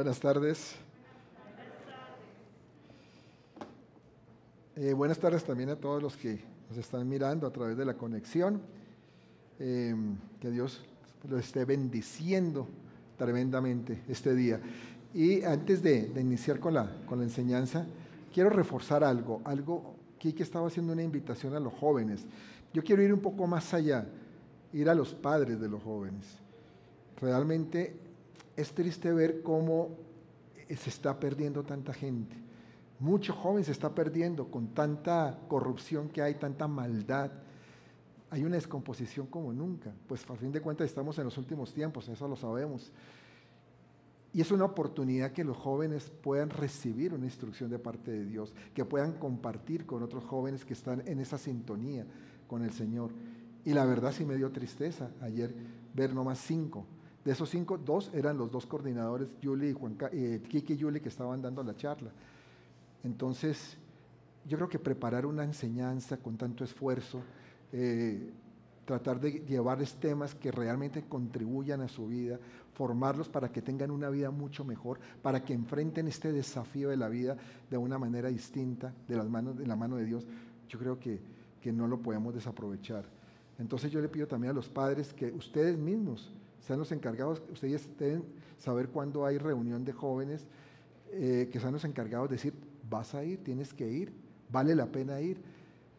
Buenas tardes. Eh, buenas tardes también a todos los que nos están mirando a través de la conexión. Eh, que Dios lo esté bendiciendo tremendamente este día. Y antes de, iniciar con la, con la enseñanza, quiero reforzar algo, algo que estaba haciendo una invitación a los jóvenes. Yo quiero ir un poco más allá, ir a los padres de los jóvenes. Realmente es triste ver cómo se está perdiendo tanta gente mucho joven se está perdiendo con tanta corrupción que hay, tanta maldad. Hay una descomposición como nunca. Pues a fin de cuentas estamos en los últimos tiempos, eso lo sabemos. Y es una oportunidad que los jóvenes puedan recibir una instrucción de parte de Dios, que puedan compartir con otros jóvenes que están en esa sintonía con el Señor. Y la verdad sí me dio tristeza ayer ver nomás cinco. De esos cinco, dos eran los dos coordinadores, Julie y Juan, eh, Kiki y Julie, que estaban dando la charla. Entonces, yo creo que preparar una enseñanza con tanto esfuerzo, eh, tratar de llevarles temas que realmente contribuyan a su vida, formarlos para que tengan una vida mucho mejor, para que enfrenten este desafío de la vida de una manera distinta, de, las manos, de la mano de Dios, yo creo que, que no lo podemos desaprovechar. Entonces yo le pido también a los padres que ustedes mismos sean los encargados, ustedes deben saber cuándo hay reunión de jóvenes, eh, que sean los encargados de decir, vas a ir, tienes que ir, vale la pena ir.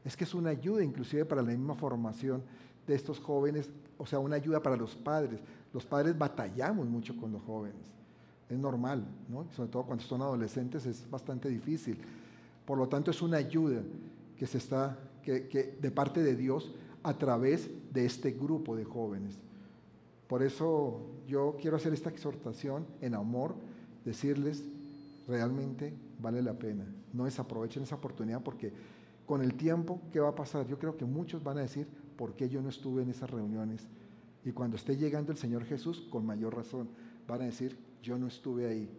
Es que es una ayuda inclusive para la misma formación de estos jóvenes, o sea, una ayuda para los padres. Los padres batallamos mucho con los jóvenes, es normal, ¿no? sobre todo cuando son adolescentes es bastante difícil. Por lo tanto, es una ayuda que se está, que de parte de Dios a través de este grupo de jóvenes. Por eso yo quiero hacer esta exhortación en amor, decirles realmente vale la pena. No desaprovechen esa oportunidad porque con el tiempo, ¿qué va a pasar? Yo creo que muchos van a decir, ¿por qué yo no estuve en esas reuniones? Y cuando esté llegando el Señor Jesús, con mayor razón, van a decir, yo no estuve ahí.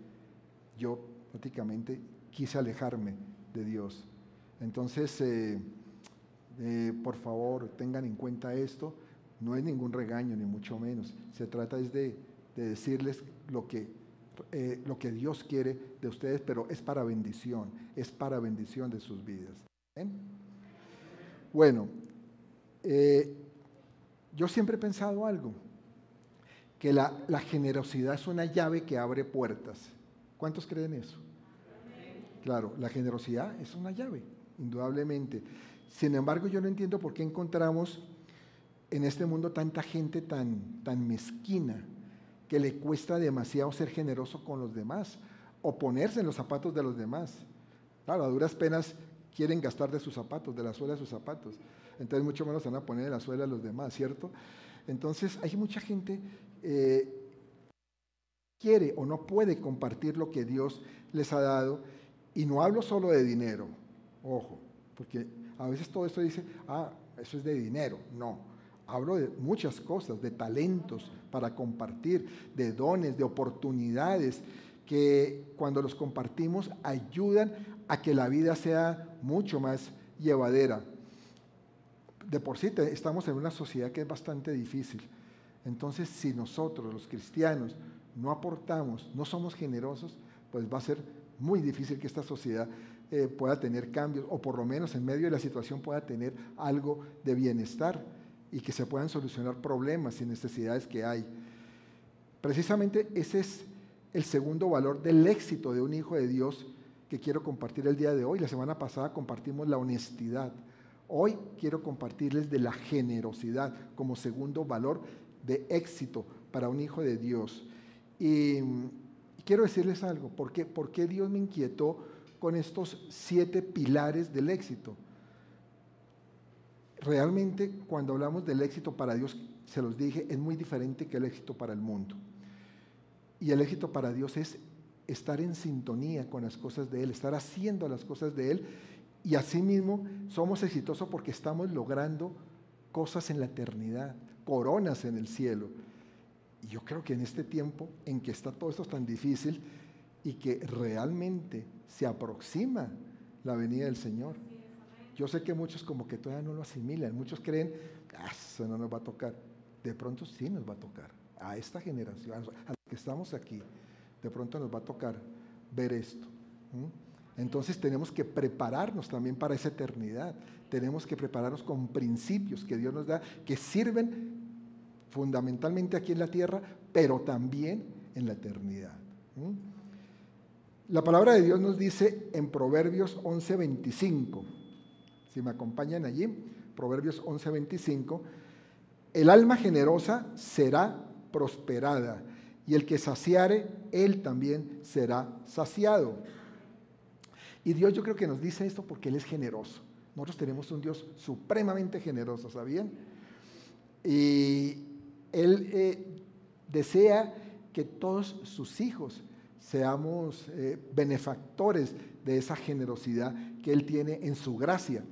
Yo prácticamente quise alejarme de Dios. Entonces, eh, eh, por favor, tengan en cuenta esto. No es ningún regaño, ni mucho menos. Se trata es de, de decirles lo que eh, lo que Dios quiere de ustedes, pero es para bendición, es para bendición de sus vidas. Bueno, eh, yo siempre he pensado algo, que la, generosidad es una llave que abre puertas. ¿Cuántos creen eso? Claro, la generosidad es una llave, indudablemente. Sin embargo, yo no entiendo por qué encontramos en este mundo tanta gente tan, tan mezquina, que le cuesta demasiado ser generoso con los demás o ponerse en los zapatos de los demás. Claro, a duras penas quieren gastar de sus zapatos, de la suela de sus zapatos. Entonces mucho menos van a poner en la suela de los demás, ¿cierto? Entonces hay mucha gente eh, quiere o no puede compartir lo que Dios les ha dado. Y no hablo solo de dinero, ojo, porque a veces todo esto dice, ah, eso es de dinero. No, Hablo de muchas cosas, de talentos para compartir, de dones, de oportunidades que cuando los compartimos ayudan a que la vida sea mucho más llevadera. De por sí estamos en una sociedad que es bastante difícil. Entonces, si nosotros, los cristianos, no aportamos, no somos generosos, pues va a ser muy difícil que esta sociedad eh, pueda tener cambios o por lo menos en medio de la situación pueda tener algo de bienestar y que se puedan solucionar problemas y necesidades que hay. Precisamente ese es el segundo valor del éxito de un hijo de Dios que quiero compartir el día de hoy. La semana pasada compartimos la honestidad. Hoy quiero compartirles de la generosidad como segundo valor de éxito para un hijo de Dios. Y, quiero decirles algo, ¿por qué, ¿por qué Dios me inquietó con estos siete pilares del éxito? Realmente cuando hablamos del éxito para Dios, se los dije, es muy diferente que el éxito para el mundo. Y el éxito para Dios es estar en sintonía con las cosas de Él, estar haciendo las cosas de Él. Y asimismo somos exitosos porque estamos logrando cosas en la eternidad, coronas en el cielo. Y yo creo que en este tiempo en que está todo esto tan difícil y que realmente se aproxima la venida del Señor. Yo sé que muchos como que todavía no lo asimilan, muchos creen, ah, eso no nos va a tocar. De pronto sí nos va a tocar, a esta generación, a los que estamos aquí, de pronto nos va a tocar ver esto. Entonces tenemos que prepararnos también para esa eternidad. Tenemos que prepararnos con principios que Dios nos da, que sirven fundamentalmente aquí en la tierra, pero también en la eternidad. La palabra de Dios nos dice en Proverbios 11:25, si me acompañan allí, Proverbios 11:25, el alma generosa será prosperada y el que saciare, él también será saciado. Y Dios yo creo que nos dice esto porque Él es generoso. Nosotros tenemos un Dios supremamente generoso, ¿sabían? Y Él eh, desea que todos sus hijos seamos eh, benefactores de esa generosidad que Él tiene en su gracia.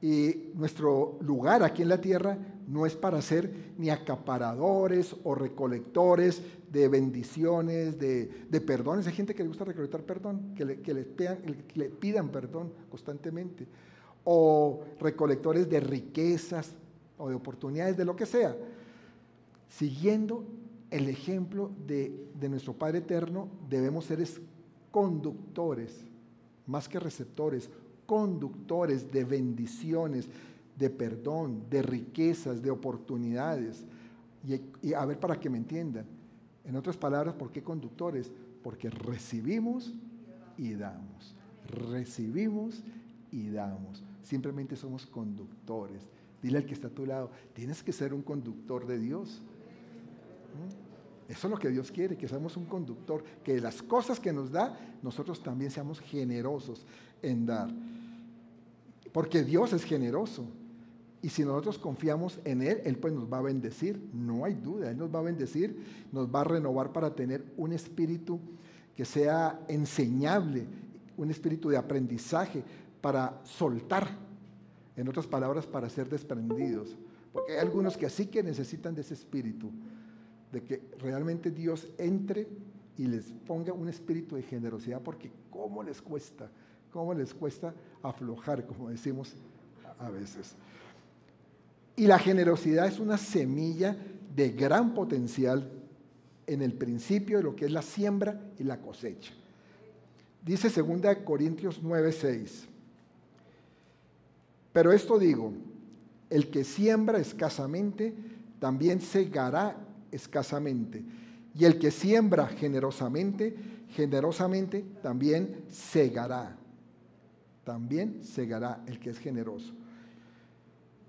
Y nuestro lugar aquí en la tierra no es para ser ni acaparadores o recolectores de bendiciones, de, perdones. Hay gente que le gusta recolectar perdón, que le, que le pidan perdón constantemente. O recolectores de riquezas o de oportunidades, de lo que sea. Siguiendo el ejemplo de, de nuestro Padre Eterno, debemos ser conductores, más que receptores, conductores de bendiciones, de perdón, de riquezas, de oportunidades. Y, a ver para que me entiendan. En otras palabras, ¿por qué conductores? Porque recibimos y damos. Recibimos y damos. Simplemente somos conductores. Dile al que está a tu lado, tienes que ser un conductor de Dios. ¿Mm? Eso es lo que Dios quiere, que seamos un conductor, que las cosas que nos da, nosotros también seamos generosos en dar. Porque Dios es generoso. Y si nosotros confiamos en Él, Él pues nos va a bendecir, no hay duda, Él nos va a bendecir, nos va a renovar para tener un espíritu que sea enseñable, un espíritu de aprendizaje para soltar, en otras palabras, para ser desprendidos. Porque hay algunos que así que necesitan de ese espíritu, de que realmente Dios entre y les ponga un espíritu de generosidad, porque ¿cómo les cuesta? ¿Cómo les cuesta aflojar, como decimos a veces? Y la generosidad es una semilla de gran potencial en el principio de lo que es la siembra y la cosecha. Dice 2 Corintios 9:6. Pero esto digo, el que siembra escasamente, también segará escasamente. Y el que siembra generosamente, generosamente también segará también segará el que es generoso.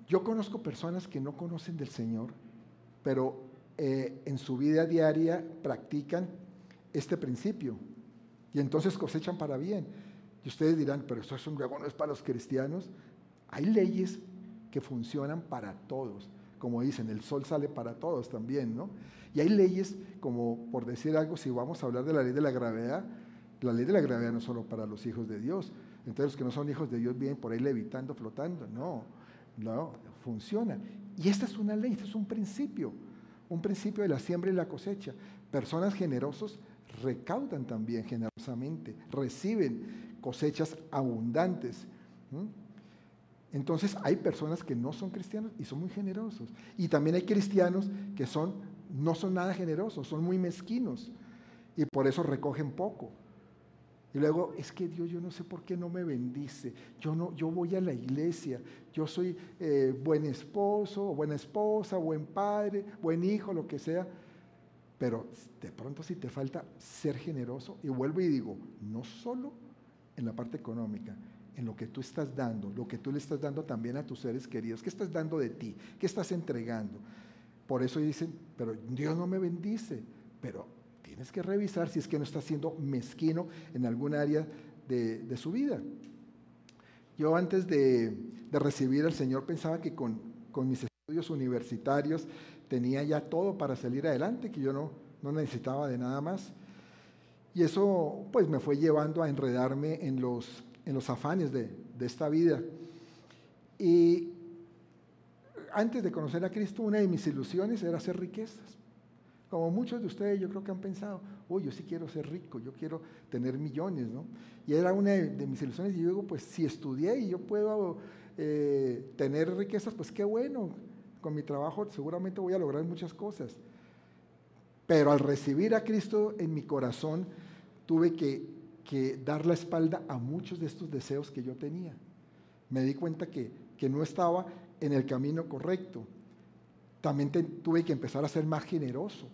Yo conozco personas que no conocen del Señor, pero eh, en su vida diaria practican este principio y entonces cosechan para bien. Y ustedes dirán, pero eso es un no es para los cristianos. Hay leyes que funcionan para todos. Como dicen, el sol sale para todos también, ¿no? Y hay leyes, como por decir algo, si vamos a hablar de la ley de la gravedad, la ley de la gravedad no es solo para los hijos de Dios, entonces los que no son hijos de Dios vienen por ahí levitando, flotando. No, no, funciona. Y esta es una ley, este es un principio, un principio de la siembra y la cosecha. Personas generosos recaudan también generosamente, reciben cosechas abundantes. Entonces hay personas que no son cristianos y son muy generosos. Y también hay cristianos que son, no son nada generosos, son muy mezquinos y por eso recogen poco. Y luego, es que Dios, yo no sé por qué no me bendice. Yo, no, yo voy a la iglesia, yo soy eh, buen esposo, buena esposa, buen padre, buen hijo, lo que sea. Pero de pronto si te falta ser generoso, y vuelvo y digo, no solo en la parte económica, en lo que tú estás dando, lo que tú le estás dando también a tus seres queridos. ¿Qué estás dando de ti? ¿Qué estás entregando? Por eso dicen, pero Dios no me bendice. Pero Tienes que revisar si es que no está siendo mezquino en algún área de, su vida. Yo antes de, recibir al Señor pensaba que con, mis estudios universitarios tenía ya todo para salir adelante, que yo no, no necesitaba de nada más. Y eso pues me fue llevando a enredarme en los, en los afanes de, de esta vida. Y antes de conocer a Cristo, una de mis ilusiones era hacer riquezas. Como muchos de ustedes yo creo que han pensado, uy, yo sí quiero ser rico, yo quiero tener millones, ¿no? Y era una de, mis ilusiones y yo digo, pues si estudié y yo puedo eh, tener riquezas, pues qué bueno, con mi trabajo seguramente voy a lograr muchas cosas. Pero al recibir a Cristo en mi corazón, tuve que, que dar la espalda a muchos de estos deseos que yo tenía. Me di cuenta que, que no estaba en el camino correcto. También tuve que empezar a ser más generoso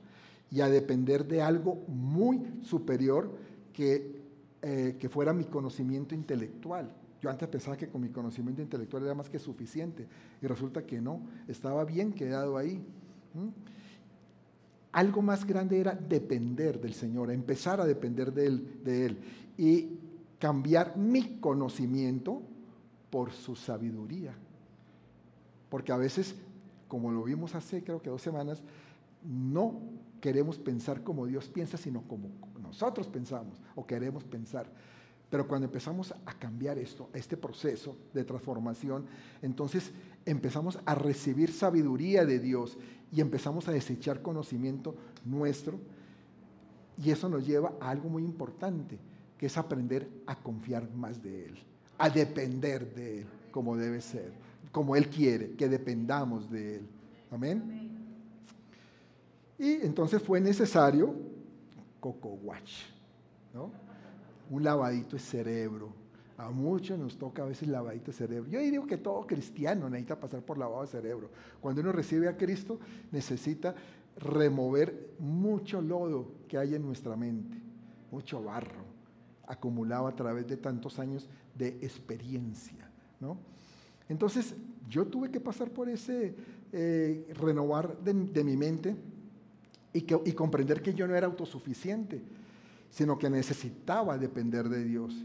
y a depender de algo muy superior que, eh, que fuera mi conocimiento intelectual. Yo antes pensaba que con mi conocimiento intelectual era más que suficiente y resulta que no, estaba bien quedado ahí. Algo más grande era depender del Señor, empezar a depender de él, de él y cambiar mi conocimiento por su sabiduría. Porque a veces, como lo vimos hace creo que dos semanas, no queremos pensar como Dios piensa, sino como nosotros pensamos o queremos pensar. Pero cuando empezamos a cambiar esto, este proceso de transformación, entonces empezamos a recibir sabiduría de Dios y empezamos a desechar conocimiento nuestro. Y eso nos lleva a algo muy importante, que es aprender a confiar más de Él, a depender de Él como debe ser, como Él quiere, que dependamos de Él. Amén. Y entonces fue necesario Coco Watch, ¿no? Un lavadito de cerebro. A muchos nos toca a veces lavadito de cerebro. Yo digo que todo cristiano necesita pasar por lavado de cerebro. Cuando uno recibe a Cristo, necesita remover mucho lodo que hay en nuestra mente, mucho barro acumulado a través de tantos años de experiencia, ¿no? Entonces, yo tuve que pasar por ese eh, renovar de mi mente y, comprender que yo no era autosuficiente, sino que necesitaba depender de Dios.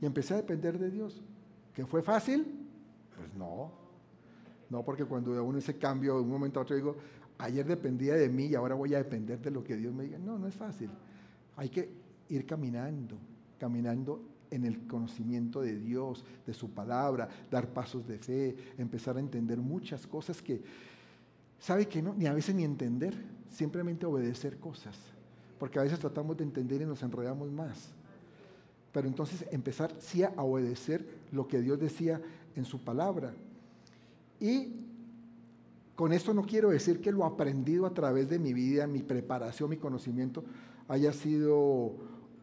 Y empecé a depender de Dios. ¿Que fue fácil? Pues no. No, porque cuando uno ese cambio de un momento a otro digo, ayer dependía de mí y ahora voy a depender de lo que Dios me diga. No, no es fácil. Hay que ir caminando, caminando en el conocimiento de Dios, de su palabra, dar pasos de fe, empezar a entender muchas cosas que, ¿sabe que no? Ni a veces ni entender simplemente obedecer cosas, porque a veces tratamos de entender y nos enredamos más. Pero entonces empezar sí a obedecer lo que Dios decía en su palabra. Y con esto no quiero decir que lo aprendido a través de mi vida, mi preparación, mi conocimiento, haya sido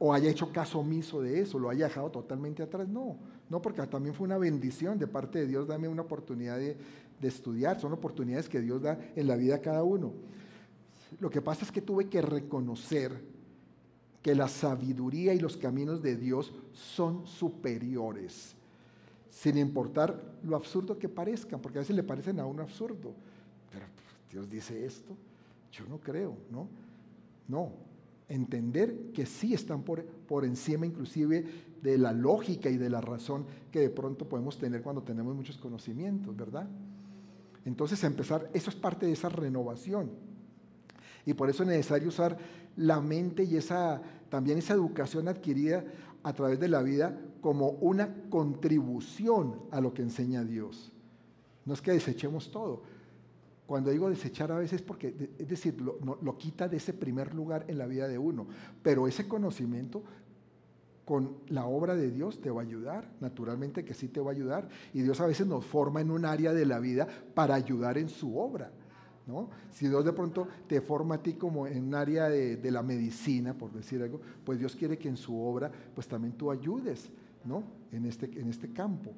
o haya hecho caso omiso de eso, lo haya dejado totalmente atrás. No, no, porque también fue una bendición de parte de Dios, dame una oportunidad de, de estudiar, son oportunidades que Dios da en la vida a cada uno. Lo que pasa es que tuve que reconocer que la sabiduría y los caminos de Dios son superiores, sin importar lo absurdo que parezcan, porque a veces le parecen a uno absurdo. Pero pues, Dios dice esto, yo no creo, ¿no? No, entender que sí están por, por encima inclusive de la lógica y de la razón que de pronto podemos tener cuando tenemos muchos conocimientos, ¿verdad? Entonces empezar, eso es parte de esa renovación. Y por eso es necesario usar la mente y esa, también esa educación adquirida a través de la vida como una contribución a lo que enseña Dios. No es que desechemos todo. Cuando digo desechar a veces porque, es decir, lo, lo quita de ese primer lugar en la vida de uno. Pero ese conocimiento con la obra de Dios te va a ayudar, naturalmente que sí te va a ayudar. Y Dios a veces nos forma en un área de la vida para ayudar en su obra. Si Dios de pronto te forma a ti como en un área de, la medicina, por decir algo, pues Dios quiere que en su obra, pues también tú ayudes, ¿no? En este, en este campo.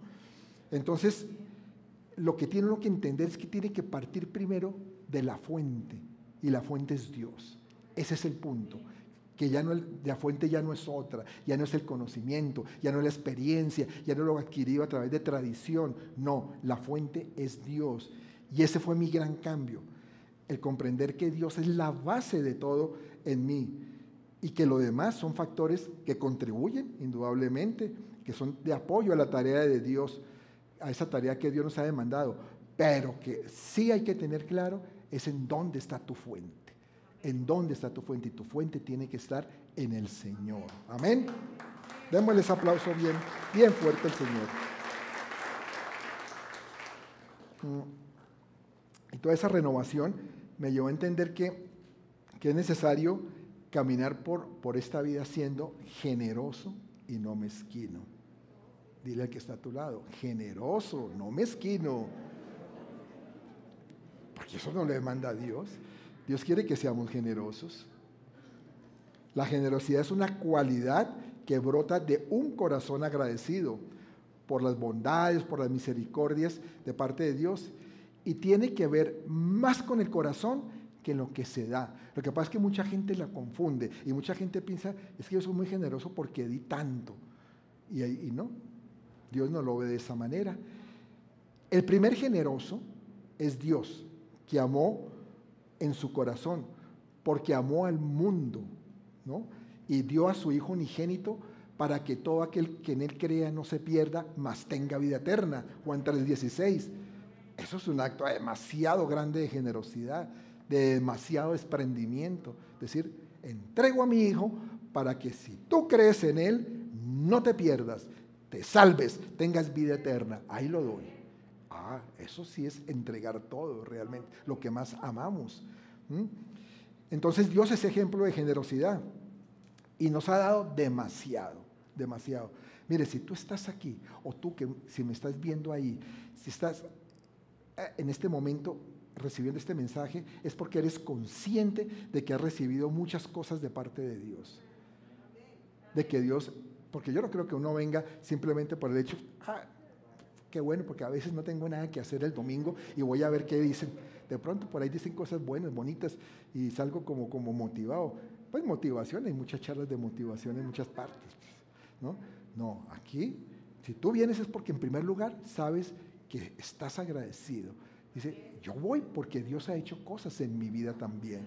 Entonces, lo que tiene uno que entender es que tiene que partir primero de la fuente, y la fuente es Dios. Ese es el punto que ya no la fuente ya no es otra, ya no es el conocimiento, ya no es la experiencia, ya no lo adquirido a través de tradición, no, la fuente es Dios. Y ese fue mi gran cambio el comprender que Dios es la base de todo en mí y que lo demás son factores que contribuyen indudablemente, que son de apoyo a la tarea de Dios, a esa tarea que Dios nos ha demandado, pero que sí hay que tener claro es en dónde está tu fuente, en dónde está tu fuente y tu fuente tiene que estar en el Señor. Amén. Démosles aplauso bien, bien fuerte al Señor. Mm. Y toda esa renovación me llevó a entender que, que es necesario caminar por, por esta vida siendo generoso y no mezquino. Dile al que está a tu lado, generoso, no mezquino. Porque eso no le manda a Dios. Dios quiere que seamos generosos. La generosidad es una cualidad que brota de un corazón agradecido por las bondades, por las misericordias de parte de Dios. Y tiene que ver más con el corazón que en lo que se da. Lo que pasa es que mucha gente la confunde y mucha gente piensa, es que yo soy muy generoso porque di tanto. Y, y no, Dios no lo ve de esa manera. El primer generoso es Dios, que amó en su corazón, porque amó al mundo, ¿no? Y dio a su Hijo unigénito para que todo aquel que en Él crea no se pierda, mas tenga vida eterna. Juan 3:16. Eso es un acto demasiado grande de generosidad, de demasiado desprendimiento. Es decir, entrego a mi Hijo para que si tú crees en Él, no te pierdas, salves, tengas vida eterna. Ahí lo doy. Ah, eso sí es entregar todo realmente, lo que más amamos. Entonces Dios es ejemplo de generosidad y nos ha dado demasiado, demasiado. Mire, si tú estás aquí o tú que si me estás viendo ahí, si estás eh, en este momento recibiendo este mensaje, es porque eres consciente de que has recibido muchas cosas de parte de Dios. De que Dios, porque yo no creo que uno venga simplemente por el hecho, ah, qué bueno, porque a veces no tengo nada que hacer el domingo y voy a ver qué dicen. De pronto por ahí dicen cosas buenas, bonitas y salgo como, como motivado. Pues motivación, hay muchas charlas de motivación en muchas partes. ¿no? no, aquí, si tú vienes es porque en primer lugar sabes que estás agradecido. Dice, yo voy porque Dios ha hecho cosas en mi vida también.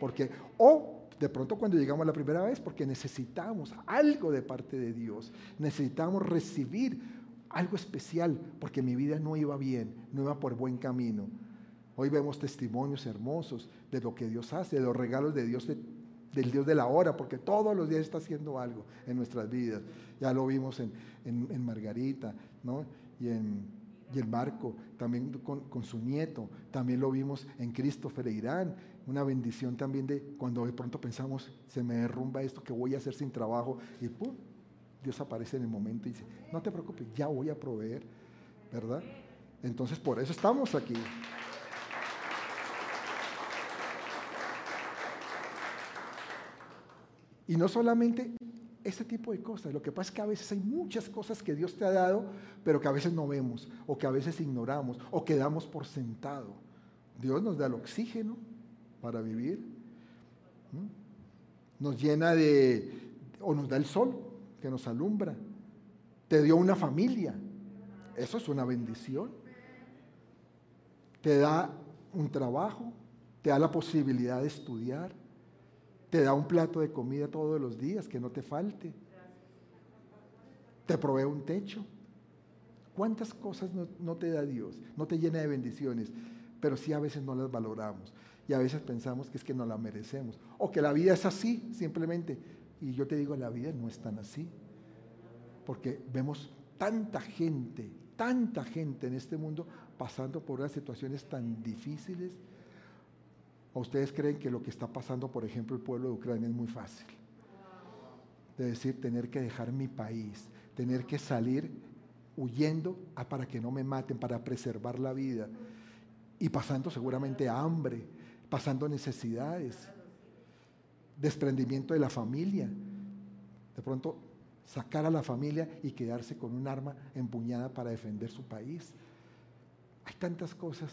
Porque, o de pronto cuando llegamos la primera vez, porque necesitamos algo de parte de Dios. Necesitamos recibir algo especial, porque mi vida no iba bien, no iba por buen camino. Hoy vemos testimonios hermosos de lo que Dios hace, de los regalos de Dios, del Dios de la hora, porque todos los días está haciendo algo en nuestras vidas. Ya lo vimos en, Margarita, ¿no? Y en, Marco, también con, su nieto, también lo vimos en Christopher Irán, una bendición también de cuando de pronto pensamos, se me derrumba esto que voy a hacer sin trabajo, y ¡pum! Dios aparece en el momento y dice, no te preocupes, ya voy a proveer, ¿verdad? Entonces por eso estamos aquí. Y no solamente este tipo de cosas, lo que pasa es que a veces hay muchas cosas que Dios te ha dado, pero que a veces no vemos, o que a veces ignoramos, o que damos por sentado. Dios nos da el oxígeno para vivir, nos llena de, o nos da el sol, que nos alumbra. Te dio una familia. Eso es una bendición. Te da un trabajo, te da la posibilidad de estudiar, te da un plato de comida todos los días que no te falte, te provee un techo. ¿Cuántas cosas no, te da Dios? No te llena de bendiciones, pero sí a veces no las valoramos y a veces pensamos que es que no la merecemos o que la vida es así simplemente. Y yo te digo, la vida no es tan así. Porque vemos tanta gente, tanta gente en este mundo pasando por unas situaciones tan difíciles. ¿O ustedes creen que lo que está pasando, por ejemplo, el pueblo de Ucrania es muy fácil? De decir, tener que dejar mi país, tener que salir huyendo para que no me maten, para preservar la vida. Y pasando seguramente hambre, pasando necesidades desprendimiento de la familia. De pronto sacar a la familia y quedarse con un arma empuñada para defender su país. Hay tantas cosas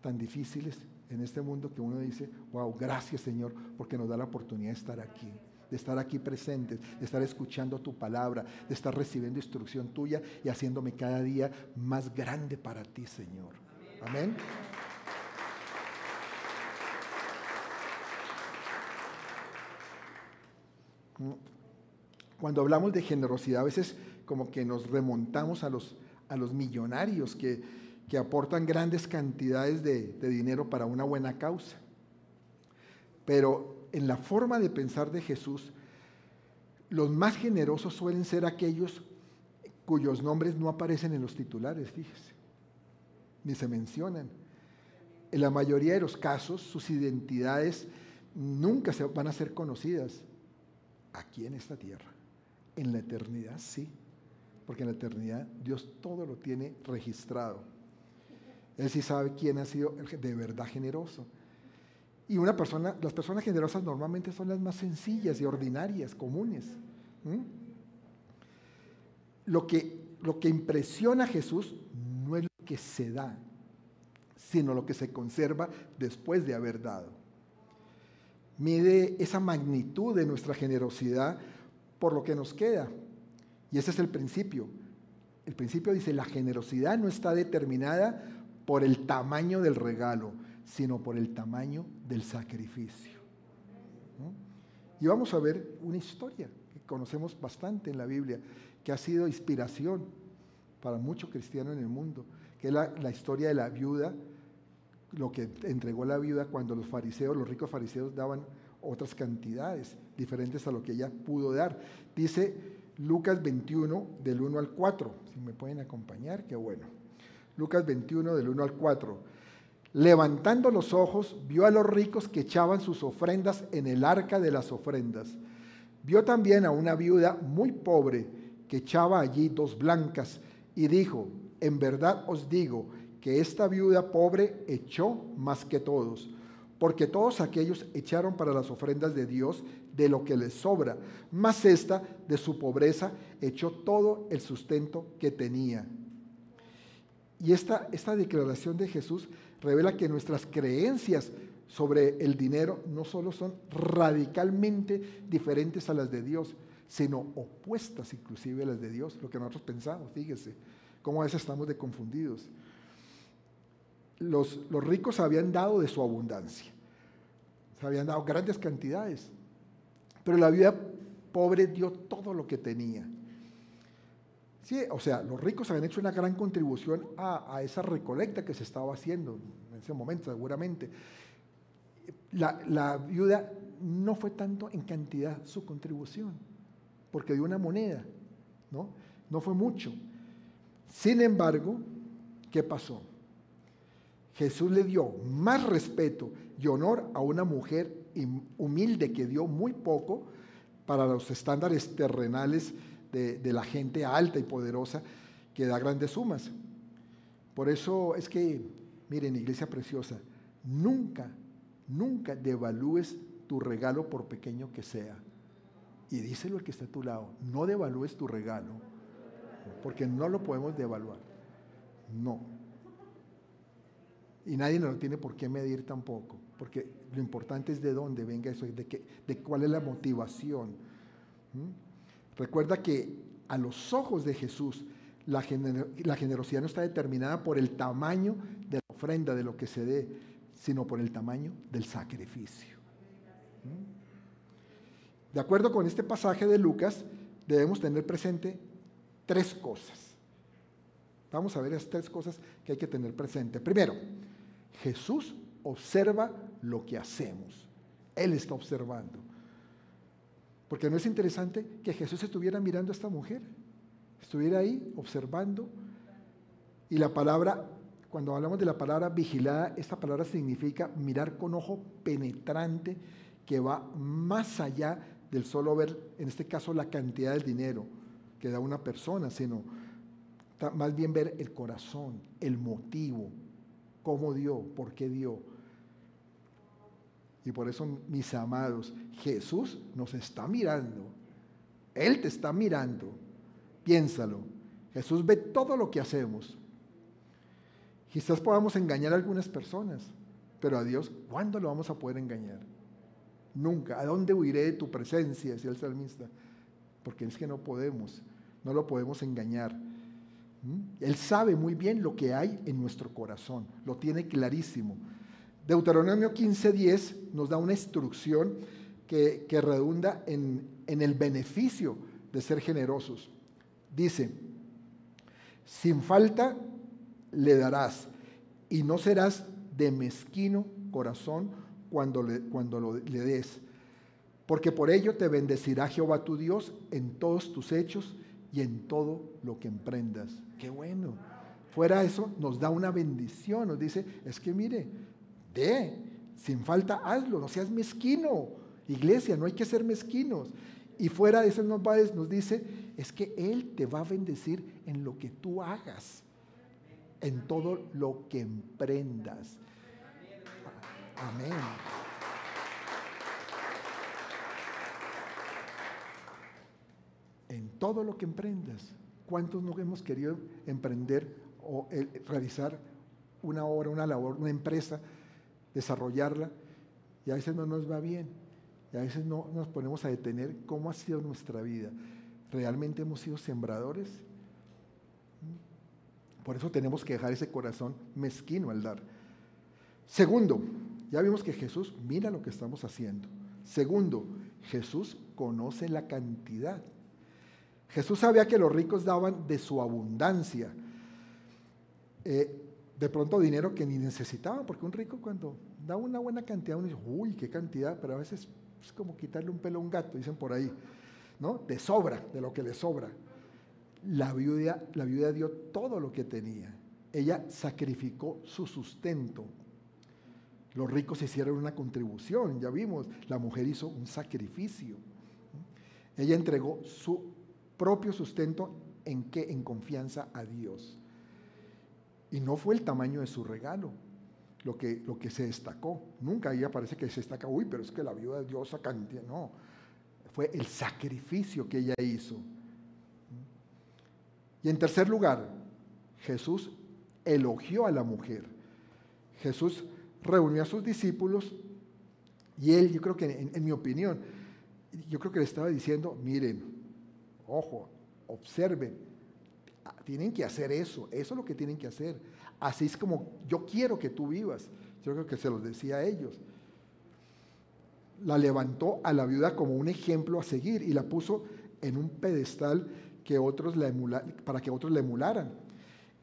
tan difíciles en este mundo que uno dice, wow, gracias Señor, porque nos da la oportunidad de estar aquí, de estar aquí presentes, de estar escuchando tu palabra, de estar recibiendo instrucción tuya y haciéndome cada día más grande para ti, Señor. Amén. Cuando hablamos de generosidad, a veces como que nos remontamos a los, a los millonarios que, que aportan grandes cantidades de, de dinero para una buena causa. Pero en la forma de pensar de Jesús, los más generosos suelen ser aquellos cuyos nombres no aparecen en los titulares, fíjese, ni se mencionan. En la mayoría de los casos, sus identidades nunca se van a ser conocidas aquí en esta tierra. En la eternidad sí, porque en la eternidad Dios todo lo tiene registrado. Él sí sabe quién ha sido de verdad generoso. Y una persona, las personas generosas normalmente son las más sencillas y ordinarias, comunes. Lo, que, lo que impresiona a Jesús no es lo que se da, sino lo que se conserva después de haber dado. Mide esa magnitud de nuestra generosidad por lo que nos queda. Y ese es el principio. El principio dice, la generosidad no está determinada por el tamaño del regalo, sino por el tamaño del sacrificio. Y vamos a ver una historia que conocemos bastante en la Biblia, que ha sido inspiración para muchos cristianos en el mundo, que es la, la historia de la viuda, lo que entregó la viuda cuando los fariseos, los ricos fariseos daban otras cantidades diferentes a lo que ella pudo dar. Dice Lucas 21 del 1 al 4, si me pueden acompañar, qué bueno. Lucas 21 del 1 al 4. Levantando los ojos, vio a los ricos que echaban sus ofrendas en el arca de las ofrendas. Vio también a una viuda muy pobre que echaba allí dos blancas y dijo, en verdad os digo que esta viuda pobre echó más que todos, porque todos aquellos echaron para las ofrendas de Dios de lo que les sobra, mas esta de su pobreza echó todo el sustento que tenía. Y esta, esta declaración de Jesús revela que nuestras creencias sobre el dinero no solo son radicalmente diferentes a las de Dios, sino opuestas inclusive a las de Dios, lo que nosotros pensamos, fíjese, cómo a veces estamos de confundidos. Los, los ricos habían dado de su abundancia, se habían dado grandes cantidades, pero la vida pobre dio todo lo que tenía. Sí, o sea, los ricos habían hecho una gran contribución a, esa recolecta que se estaba haciendo en ese momento, seguramente. La, viuda no fue tanto en cantidad su contribución, porque dio una moneda, ¿no? No fue mucho. Sin embargo, ¿qué pasó? Jesús le dio más respeto y honor a una mujer humilde que dio muy poco para los estándares terrenales de, la gente alta y poderosa que da grandes sumas. Por eso es que, miren, iglesia preciosa, nunca, nunca devalúes tu regalo por pequeño que sea. Y díselo el que está a tu lado, no devalúes tu regalo, porque no lo podemos devaluar. No. Y nadie lo tiene por qué medir tampoco, porque lo importante es de dónde venga eso, de, qué, de cuál es la motivación. Recuerda que a los ojos de Jesús la, generosidad no está determinada por el tamaño de la ofrenda, de lo que se dé, sino por el tamaño del sacrificio. De acuerdo con este pasaje de Lucas, debemos tener presente tres cosas. Vamos a ver esas tres cosas que hay que tener presente. Primero, Jesús observa lo que hacemos. Él está observando. Porque no es interesante que Jesús estuviera mirando a esta mujer, estuviera ahí observando. Y la palabra, cuando hablamos de la palabra vigilada, esta palabra significa mirar con ojo penetrante que va más allá del solo ver, en este caso, la cantidad del dinero que da una persona, sino más bien ver el corazón, el motivo, cómo dio, por qué dio y por eso, mis amados, Jesús nos está mirando. Él te está mirando. Piénsalo. Jesús ve todo lo que hacemos. Quizás podamos engañar a algunas personas, pero a Dios, ¿cuándo lo vamos a poder engañar? Nunca. ¿A dónde huiré de tu presencia? Decía el salmista. Porque es que no podemos, no lo podemos engañar. ¿Mm? Él sabe muy bien lo que hay en nuestro corazón, lo tiene clarísimo. Deuteronomio 15:10 nos da una instrucción que, redunda en, el beneficio de ser generosos. Dice, sin falta le darás y no serás de mezquino corazón cuando le, cuando lo, le des, porque por ello te bendecirá Jehová tu Dios en todos tus hechos y en todo lo que emprendas. Qué bueno. Fuera eso, nos da una bendición, nos dice, es que mire, de, sin falta hazlo, no seas mezquino. Iglesia, no hay que ser mezquinos. Y fuera de eso nos, nos dice, es que Él te va a bendecir en lo que tú hagas, en todo lo que emprendas. Amén. En todo lo que emprendas. ¿Cuántos no hemos querido emprender o realizar una obra, una labor, una empresa, desarrollarla y a veces no nos va bien? Y a veces no nos ponemos a detener cómo ha sido nuestra vida. ¿Realmente hemos sido sembradores? Por eso tenemos que dejar ese corazón mezquino al dar. Segundo, ya vimos que Jesús mira lo que estamos haciendo. Segundo, Jesús conoce la cantidad. Jesús sabía que los ricos daban de su abundancia. Eh, de pronto dinero que ni necesitaban, porque un rico cuando da una buena cantidad, uno dice, uy, qué cantidad, pero a veces es como quitarle un pelo a un gato, dicen por ahí, ¿no? De sobra, de lo que le sobra. La viuda, la viuda dio todo lo que tenía. Ella sacrificó su sustento. Los ricos hicieron una contribución, ya vimos, la mujer hizo un sacrificio. Ella entregó su propio sustento en qué? En confianza a Dios. Y no fue el tamaño de su regalo, lo que, lo que se destacó. Nunca ahí aparece que se destaca, uy, pero es que la viuda de Dios cantidad. No, fue el sacrificio que ella hizo. Y en tercer lugar, Jesús elogió a la mujer. Jesús reunió a sus discípulos y él, yo creo que en, mi opinión, yo creo que le estaba diciendo, miren, ojo, observen, tienen que hacer eso, eso es lo que tienen que hacer. Así es como yo quiero que tú vivas. Yo creo que se los decía a ellos. La levantó a la viuda como un ejemplo a seguir y la puso en un pedestal que otros la para que otros la emularan.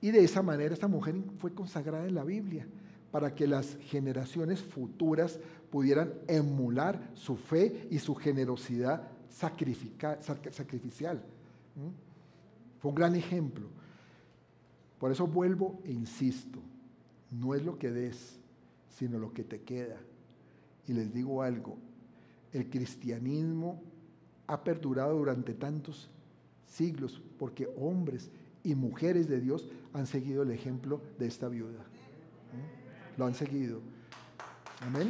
Y de esa manera esta mujer fue consagrada en la Biblia para que las generaciones futuras pudieran emular su fe y su generosidad sacrificial. Fue un gran ejemplo. Por eso vuelvo e insisto, no es lo que des, sino lo que te queda. Y les digo algo, el cristianismo ha perdurado durante tantos siglos porque hombres y mujeres de Dios han seguido el ejemplo de esta viuda. Lo han seguido. Amén.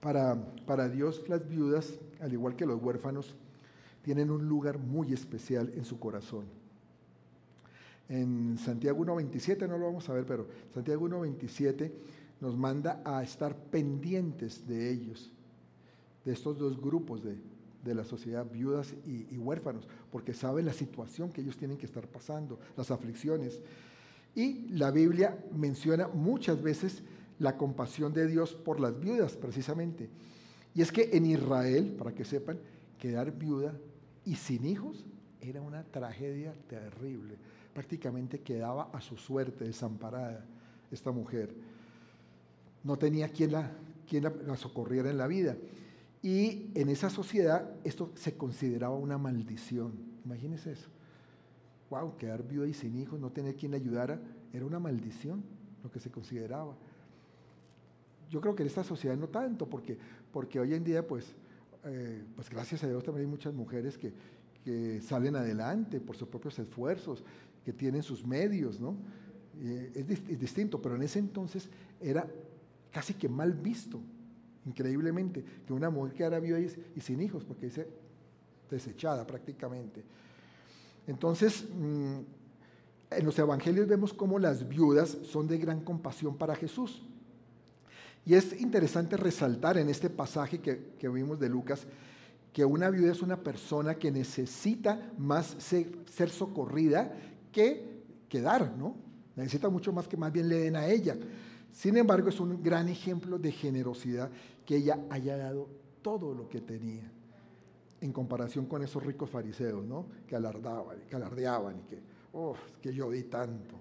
Para, para Dios las viudas, al igual que los huérfanos, tienen un lugar muy especial en su corazón. En Santiago 1.27, no lo vamos a ver, pero Santiago 1.27 nos manda a estar pendientes de ellos, de estos dos grupos de, la sociedad, viudas y, y, huérfanos, porque sabe la situación que ellos tienen que estar pasando, las aflicciones. Y la Biblia menciona muchas veces la compasión de Dios por las viudas, precisamente. Y es que en Israel, para que sepan, quedar viuda y sin hijos era una tragedia terrible. Prácticamente quedaba a su suerte desamparada esta mujer. No tenía quien la, la, socorriera en la vida. Y en esa sociedad esto se consideraba una maldición. Imagínense eso. Wow, quedar viuda y sin hijos, no tener quien la ayudara, era una maldición lo que se consideraba. Yo creo que en esta sociedad no tanto, porque, porque hoy en día, pues, eh, pues gracias a Dios también hay muchas mujeres que, salen adelante por sus propios esfuerzos, que tienen sus medios, ¿no? es, distinto, pero en ese entonces era casi que mal visto, increíblemente, que una mujer quedara viuda y, y sin hijos, porque dice desechada prácticamente. Entonces, mm, en los evangelios vemos cómo las viudas son de gran compasión para Jesús. Y es interesante resaltar en este pasaje que, vimos de Lucas que una viuda es una persona que necesita más ser, socorrida que, que, dar, ¿no? Necesita mucho más que más bien le den a ella. Sin embargo, es un gran ejemplo de generosidad que ella haya dado todo lo que tenía en comparación con esos ricos fariseos, ¿no? Que alardaban, que alardeaban y que, oh, que yo di tanto.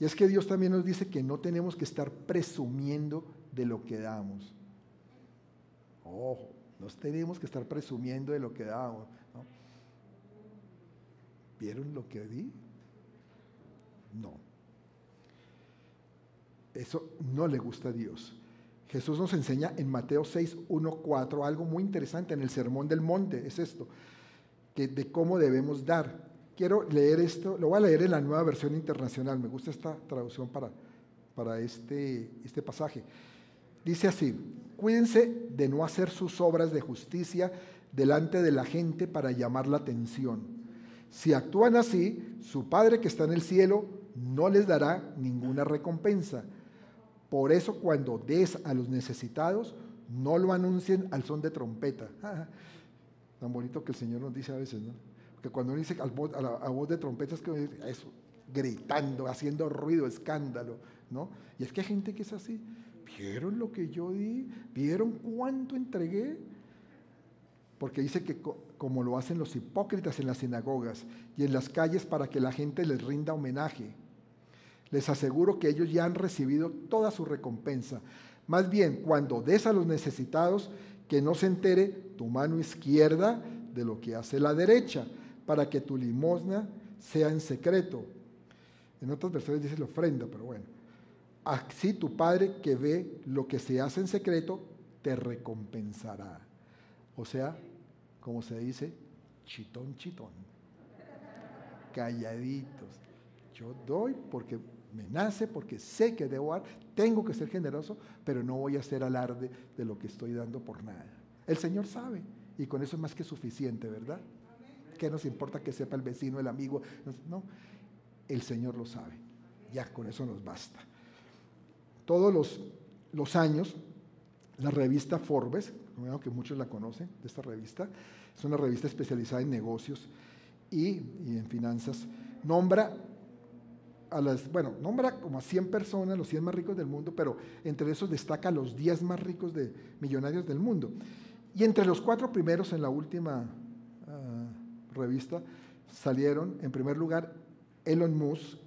Y es que Dios también nos dice que no tenemos que estar presumiendo de lo que damos. Ojo, no tenemos que estar presumiendo de lo que damos. ¿Vieron lo que di? No. Eso no le gusta a Dios. Jesús nos enseña en Mateo 6, 1, 4 algo muy interesante en el Sermón del Monte, es esto, que de cómo debemos dar quiero leer esto, lo voy a leer en la nueva versión internacional, me gusta esta traducción para, para este, este pasaje. Dice así, cuídense de no hacer sus obras de justicia delante de la gente para llamar la atención. Si actúan así, su Padre que está en el cielo no les dará ninguna recompensa. Por eso cuando des a los necesitados, no lo anuncien al son de trompeta. Tan bonito que el Señor nos dice a veces, ¿no? Que cuando uno dice a, voz, de trompetas, que eso, gritando, haciendo ruido, escándalo, ¿no? Y es que hay gente que es así. ¿Vieron lo que yo di? ¿Vieron cuánto entregué? Porque dice que como lo hacen los hipócritas en las sinagogas y en las calles para que la gente les rinda homenaje. Les aseguro que ellos ya han recibido toda su recompensa. Más bien, cuando des a los necesitados, que no se entere tu mano izquierda de lo que hace la derecha, para que tu limosna sea en secreto. En otras versiones dice la ofrenda, pero bueno. Así tu Padre que ve lo que se hace en secreto, te recompensará. O sea, como se dice, chitón, chitón. Calladitos. Yo doy porque me nace, porque sé que debo dar, tengo que ser generoso, pero no voy a hacer alarde de lo que estoy dando por nada. El Señor sabe y con eso es más que suficiente, ¿verdad? ¿Qué nos importa que sepa el vecino, el amigo? No, el Señor lo sabe. Ya con eso nos basta. Todos los, los años, la revista Forbes, que muchos la conocen, de esta revista, es una revista especializada en negocios y, en finanzas, nombra a las, bueno, nombra como a 100 personas, los 100 más ricos del mundo, pero entre esos destaca a los 10 más ricos de millonarios del mundo. Y entre los cuatro primeros en la última revista salieron, en primer lugar, Elon Musk,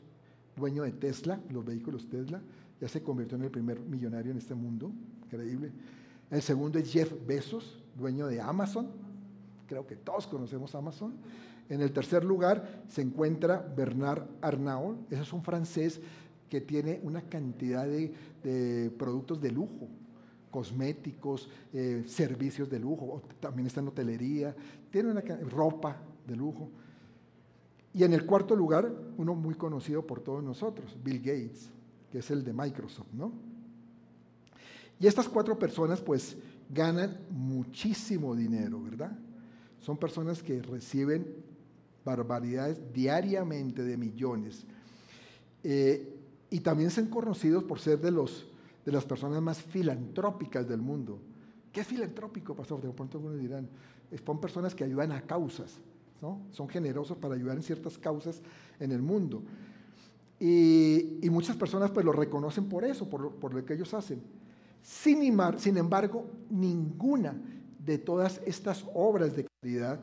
dueño de Tesla, los vehículos Tesla, ya se convirtió en el primer millonario en este mundo, increíble. El segundo es Jeff Bezos, dueño de Amazon, creo que todos conocemos Amazon. En el tercer lugar se encuentra Bernard Arnault, ese es un francés que tiene una cantidad de, productos de lujo, cosméticos, eh, servicios de lujo, también está en hotelería, tiene una ropa, de lujo. Y en el cuarto lugar, uno muy conocido por todos nosotros, Bill Gates, que es el de Microsoft, ¿no? Y estas cuatro personas pues ganan muchísimo dinero, ¿verdad? Son personas que reciben barbaridades diariamente de millones. Eh, y también son conocidos por ser de, los, de las personas más filantrópicas del mundo. ¿Qué es filantrópico, pastor? De pronto algunos dirán, son personas que ayudan a causas, son generosos para ayudar en ciertas causas en el mundo. Y, muchas personas pues lo reconocen por eso, por lo, que ellos hacen. Sin, sin embargo, ninguna de todas estas obras de caridad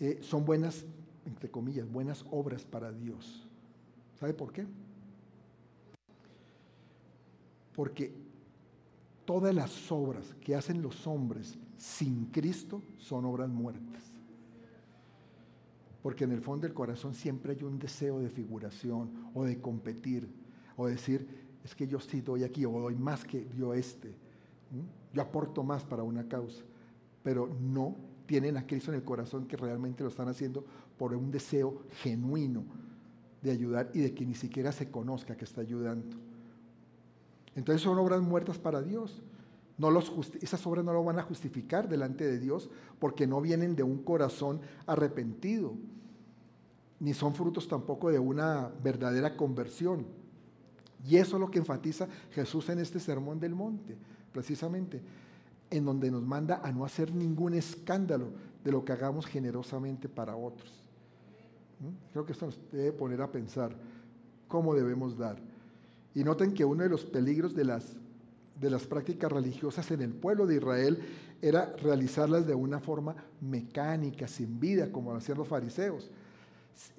eh, son buenas, entre comillas, buenas obras para Dios. ¿Sabe por qué? Porque todas las obras que hacen los hombres sin Cristo son obras muertas porque en el fondo del corazón siempre hay un deseo de figuración o de competir o decir, es que yo sí doy aquí o doy más que yo este. Yo aporto más para una causa, pero no tienen a Cristo en el corazón que realmente lo están haciendo por un deseo genuino de ayudar y de que ni siquiera se conozca que está ayudando. Entonces son obras muertas para Dios. No los esas obras no lo van a justificar delante de Dios porque no vienen de un corazón arrepentido, ni son frutos tampoco de una verdadera conversión. Y eso es lo que enfatiza Jesús en este sermón del monte, precisamente, en donde nos manda a no hacer ningún escándalo de lo que hagamos generosamente para otros. ¿Mm? Creo que esto nos debe poner a pensar cómo debemos dar. Y noten que uno de los peligros de las de las prácticas religiosas en el pueblo de Israel era realizarlas de una forma mecánica, sin vida, como lo hacían los fariseos.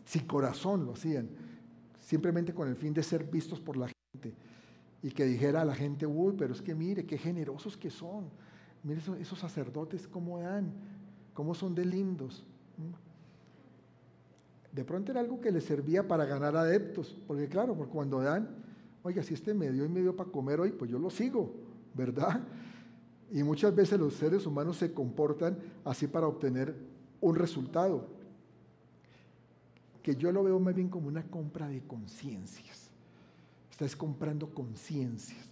Sin corazón lo hacían. simplemente con el fin de ser vistos por la gente y que dijera a la gente, uy, pero es que mire, qué generosos que son, mire esos, sacerdotes cómo dan, cómo son de lindos. De pronto era algo que les servía para ganar adeptos, porque claro, porque cuando dan, oiga, si este me dio y me dio para comer hoy, pues yo lo sigo, ¿verdad? Y muchas veces los seres humanos se comportan así para obtener un resultado, que yo lo veo más bien como una compra de conciencias. Estás comprando conciencias.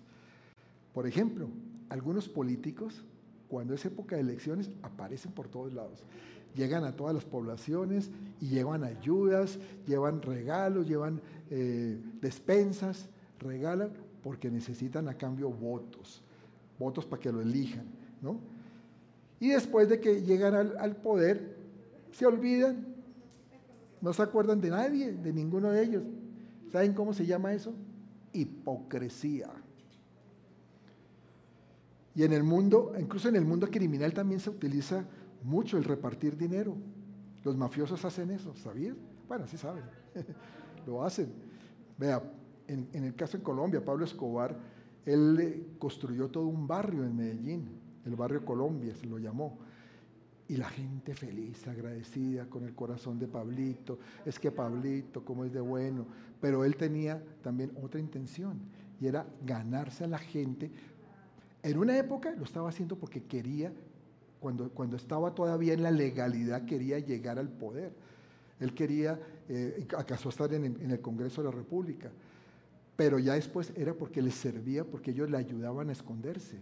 Por ejemplo, algunos políticos, cuando es época de elecciones, aparecen por todos lados. Llegan a todas las poblaciones y llevan ayudas, llevan regalos, llevan eh, despensas, regalan porque necesitan a cambio votos votos para que lo elijan, ¿no? Y después de que llegan al, poder, se olvidan, no se acuerdan de nadie, de ninguno de ellos. ¿Saben cómo se llama eso? Hipocresía. Y en el mundo, incluso en el mundo criminal también se utiliza mucho el repartir dinero. Los mafiosos hacen eso, ¿sabías? Bueno, sí saben, lo hacen. Vea, en, en, el caso en Colombia, Pablo Escobar él construyó todo un barrio en Medellín, el barrio Colombia se lo llamó. Y la gente feliz, agradecida con el corazón de Pablito. Es que Pablito, como es de bueno. Pero él tenía también otra intención y era ganarse a la gente. En una época lo estaba haciendo porque quería, cuando, cuando estaba todavía en la legalidad, quería llegar al poder. Él quería, eh, acaso estar en, en el Congreso de la República pero ya después era porque les servía, porque ellos le ayudaban a esconderse.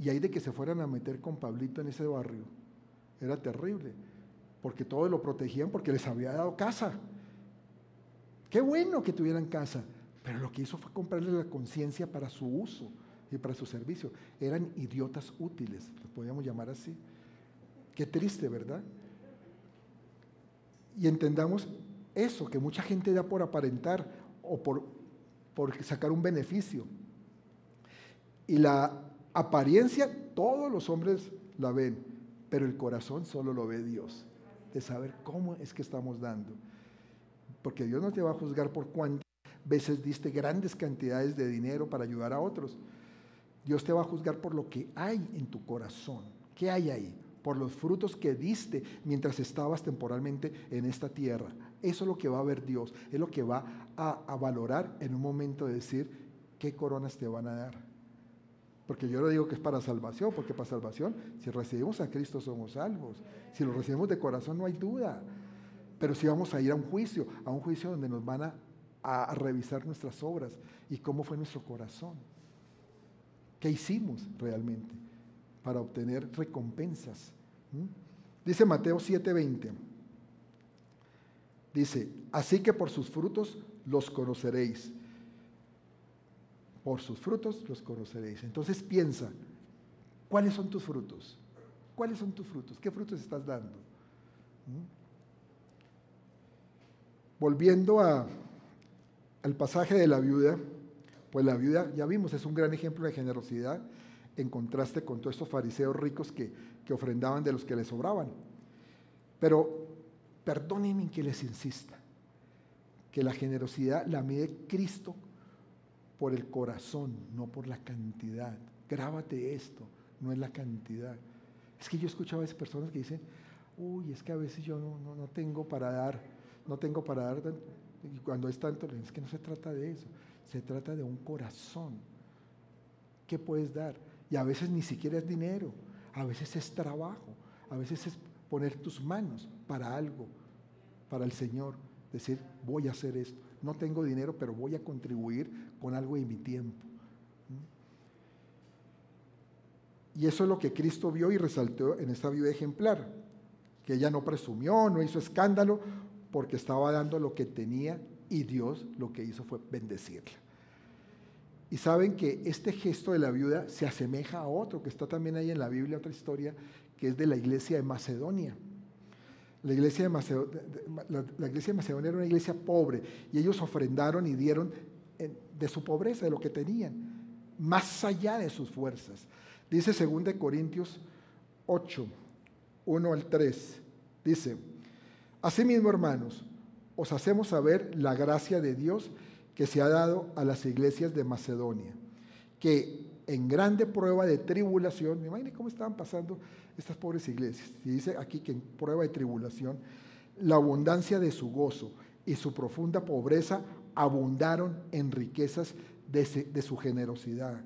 Y ahí de que se fueran a meter con Pablito en ese barrio, era terrible, porque todos lo protegían porque les había dado casa. Qué bueno que tuvieran casa, pero lo que hizo fue comprarle la conciencia para su uso y para su servicio. Eran idiotas útiles, los podríamos llamar así. Qué triste, ¿verdad? Y entendamos eso, que mucha gente da por aparentar o por por sacar un beneficio. Y la apariencia, todos los hombres la ven, pero el corazón solo lo ve Dios, de saber cómo es que estamos dando. Porque Dios no te va a juzgar por cuántas veces diste grandes cantidades de dinero para ayudar a otros. Dios te va a juzgar por lo que hay en tu corazón. ¿Qué hay ahí? Por los frutos que diste mientras estabas temporalmente en esta tierra. Eso es lo que va a ver Dios, es lo que va a, valorar en un momento de decir qué coronas te van a dar. Porque yo no digo que es para salvación, porque para salvación, si recibimos a Cristo somos salvos. Si lo recibimos de corazón no hay duda. Pero si vamos a ir a un juicio, a un juicio donde nos van a, revisar nuestras obras y cómo fue nuestro corazón. ¿Qué hicimos realmente para obtener recompensas? ¿Mm? Dice Mateo 7:20. Dice, así que por sus frutos los conoceréis. Por sus frutos los conoceréis. Entonces piensa, ¿cuáles son tus frutos? ¿Cuáles son tus frutos? ¿Qué frutos estás dando? ¿Mm? Volviendo a, al pasaje de la viuda, pues la viuda, ya vimos, es un gran ejemplo de generosidad en contraste con todos estos fariseos ricos que, que ofrendaban de los que les sobraban. Pero Perdónenme que les insista, que la generosidad la mide Cristo por el corazón, no por la cantidad. Grábate esto, no es la cantidad. Es que yo escuchaba a veces personas que dicen, uy, es que a veces yo no, no, tengo para dar, no tengo para dar, y cuando es tanto, es que no se trata de eso, se trata de un corazón. ¿Qué puedes dar? Y a veces ni siquiera es dinero, a veces es trabajo, a veces es poner tus manos para algo, para el Señor. Decir, voy a hacer esto. No tengo dinero, pero voy a contribuir con algo de mi tiempo. Y eso es lo que Cristo vio y resaltó en esta vida ejemplar, que ella no presumió, no hizo escándalo, porque estaba dando lo que tenía y Dios lo que hizo fue bendecirla. Y saben que este gesto de la viuda se asemeja a otro que está también ahí en la Biblia, otra historia, que es de la iglesia de Macedonia. La iglesia de, Macedonia, la, iglesia de Macedonia era una iglesia pobre y ellos ofrendaron y dieron de su pobreza, de lo que tenían, más allá de sus fuerzas. Dice 2 Corintios 8, 1 al 3. Dice, asimismo hermanos, os hacemos saber la gracia de Dios que se ha dado a las iglesias de Macedonia, que en grande prueba de tribulación, imagínense cómo estaban pasando estas pobres iglesias, y dice aquí que en prueba de tribulación, la abundancia de su gozo y su profunda pobreza abundaron en riquezas de, su generosidad.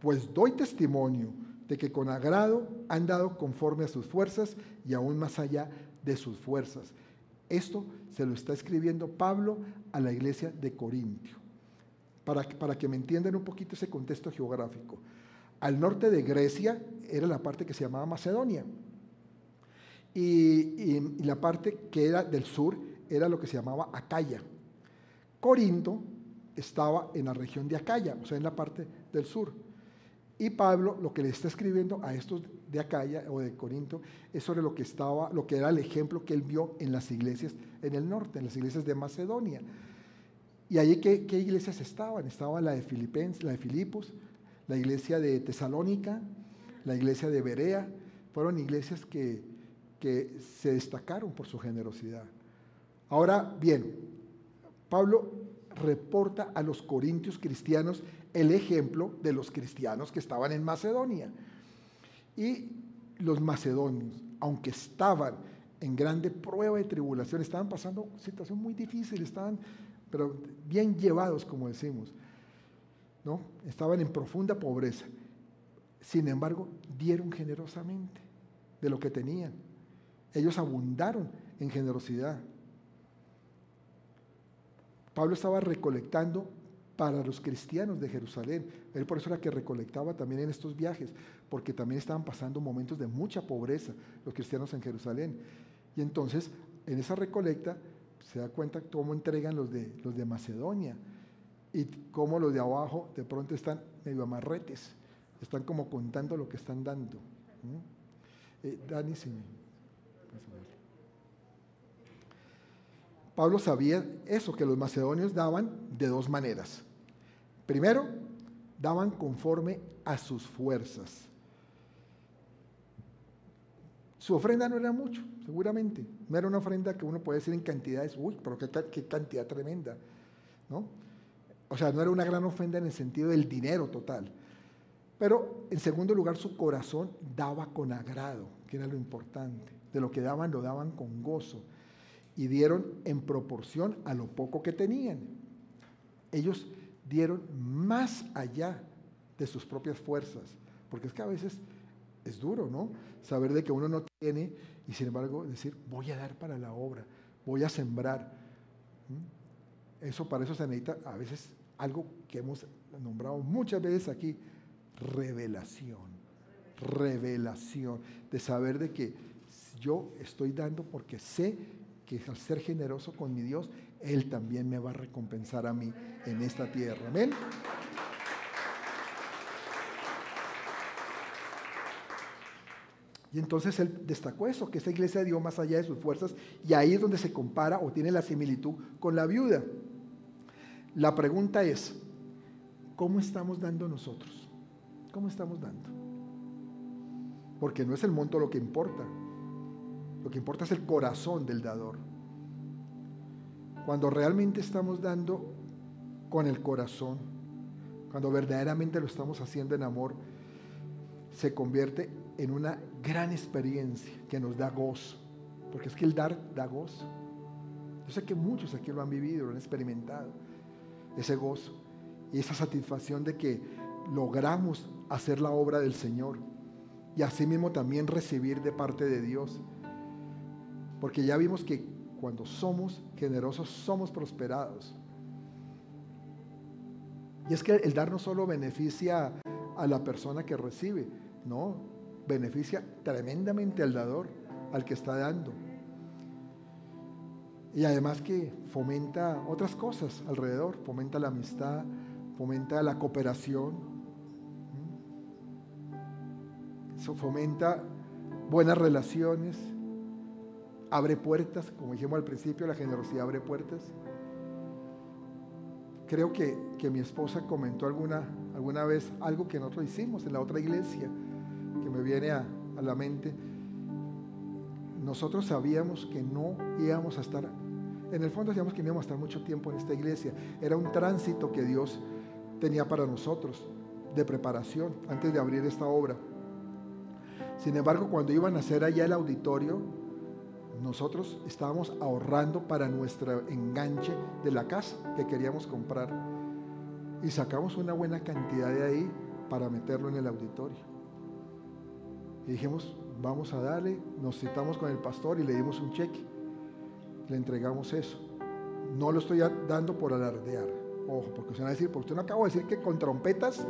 Pues doy testimonio de que con agrado han dado conforme a sus fuerzas y aún más allá de sus fuerzas. Esto se lo está escribiendo Pablo a la iglesia de Corintio, para, para que me entiendan un poquito ese contexto geográfico. Al norte de Grecia era la parte que se llamaba Macedonia, y, la parte que era del sur era lo que se llamaba Acaya. Corinto estaba en la región de Acaya, o sea, en la parte del sur. Y Pablo lo que le está escribiendo a estos de Acaya o de Corinto es sobre lo que estaba, lo que era el ejemplo que él vio en las iglesias en el norte, en las iglesias de Macedonia. Y allí qué, qué iglesias estaban? Estaba la de Filipenses, la de Filipos, la iglesia de Tesalónica, la iglesia de Berea. Fueron iglesias que, que se destacaron por su generosidad. Ahora bien, Pablo reporta a los corintios cristianos el ejemplo de los cristianos que estaban en Macedonia. Y los macedonios, aunque estaban en grande prueba de tribulación, estaban pasando situación muy difícil, estaban pero bien llevados, como decimos. ¿no? Estaban en profunda pobreza. Sin embargo, dieron generosamente de lo que tenían. Ellos abundaron en generosidad. Pablo estaba recolectando para los cristianos de Jerusalén. Él por eso era que recolectaba también en estos viajes, porque también estaban pasando momentos de mucha pobreza los cristianos en Jerusalén. Y entonces, en esa recolecta, se da cuenta cómo entregan los de, los de Macedonia y cómo los de abajo de pronto están medio amarretes, están como contando lo que están dando. Eh, Dani, sí. Pablo sabía eso, que los macedonios daban de dos maneras. Primero, daban conforme a sus fuerzas. Su ofrenda no era mucho, seguramente. No era una ofrenda que uno puede decir en cantidades, uy, pero qué, cantidad tremenda. ¿no? O sea, no era una gran ofrenda en el sentido del dinero total. Pero en segundo lugar, su corazón daba con agrado, que era lo importante. De lo que daban, lo daban con gozo y dieron en proporción a lo poco que tenían. Ellos dieron más allá de sus propias fuerzas, porque es que a veces es duro, ¿no? Saber de que uno no tiene y sin embargo decir, voy a dar para la obra, voy a sembrar. ¿Mm? Eso para eso se necesita a veces algo que hemos nombrado muchas veces aquí, revelación. Revelación de saber de que yo estoy dando porque sé que al ser generoso con mi Dios, Él también me va a recompensar a mí en esta tierra. Amén. Y entonces él destacó eso, que esa iglesia dio más allá de sus fuerzas y ahí es donde se compara o tiene la similitud con la viuda. La pregunta es, ¿cómo estamos dando nosotros? ¿Cómo estamos dando? Porque no es el monto lo que importa, lo que importa es el corazón del dador. Cuando realmente estamos dando con el corazón, cuando verdaderamente lo estamos haciendo en amor, se convierte en una gran experiencia que nos da gozo. Porque es que el dar da gozo. Yo sé que muchos aquí lo han vivido, lo han experimentado. Ese gozo y esa satisfacción de que logramos hacer la obra del Señor y asimismo también recibir de parte de Dios porque ya vimos que cuando somos generosos somos prosperados. Y es que el dar no solo beneficia a la persona que recibe, no, beneficia tremendamente al dador, al que está dando. Y además que fomenta otras cosas alrededor, fomenta la amistad, fomenta la cooperación, fomenta buenas relaciones, abre puertas, como dijimos al principio, la generosidad abre puertas. Creo que, mi esposa comentó alguna, alguna vez algo que nosotros hicimos en la otra iglesia, que viene a, la mente. Nosotros sabíamos que no íbamos a estar En el fondo decíamos que no íbamos a estar mucho tiempo en esta iglesia. Era un tránsito que Dios tenía para nosotros de preparación antes de abrir esta obra. Sin embargo, cuando iban a hacer allá el auditorio, nosotros estábamos ahorrando para nuestro enganche de la casa que queríamos comprar. Y sacamos una buena cantidad de ahí para meterlo en el auditorio. Y dijimos, vamos a darle, nos citamos con el pastor y le dimos un cheque. Le entregamos eso. No lo estoy dando por alardear. Ojo, porque usted va a decir, porque usted no acabo de decir que con trompetas.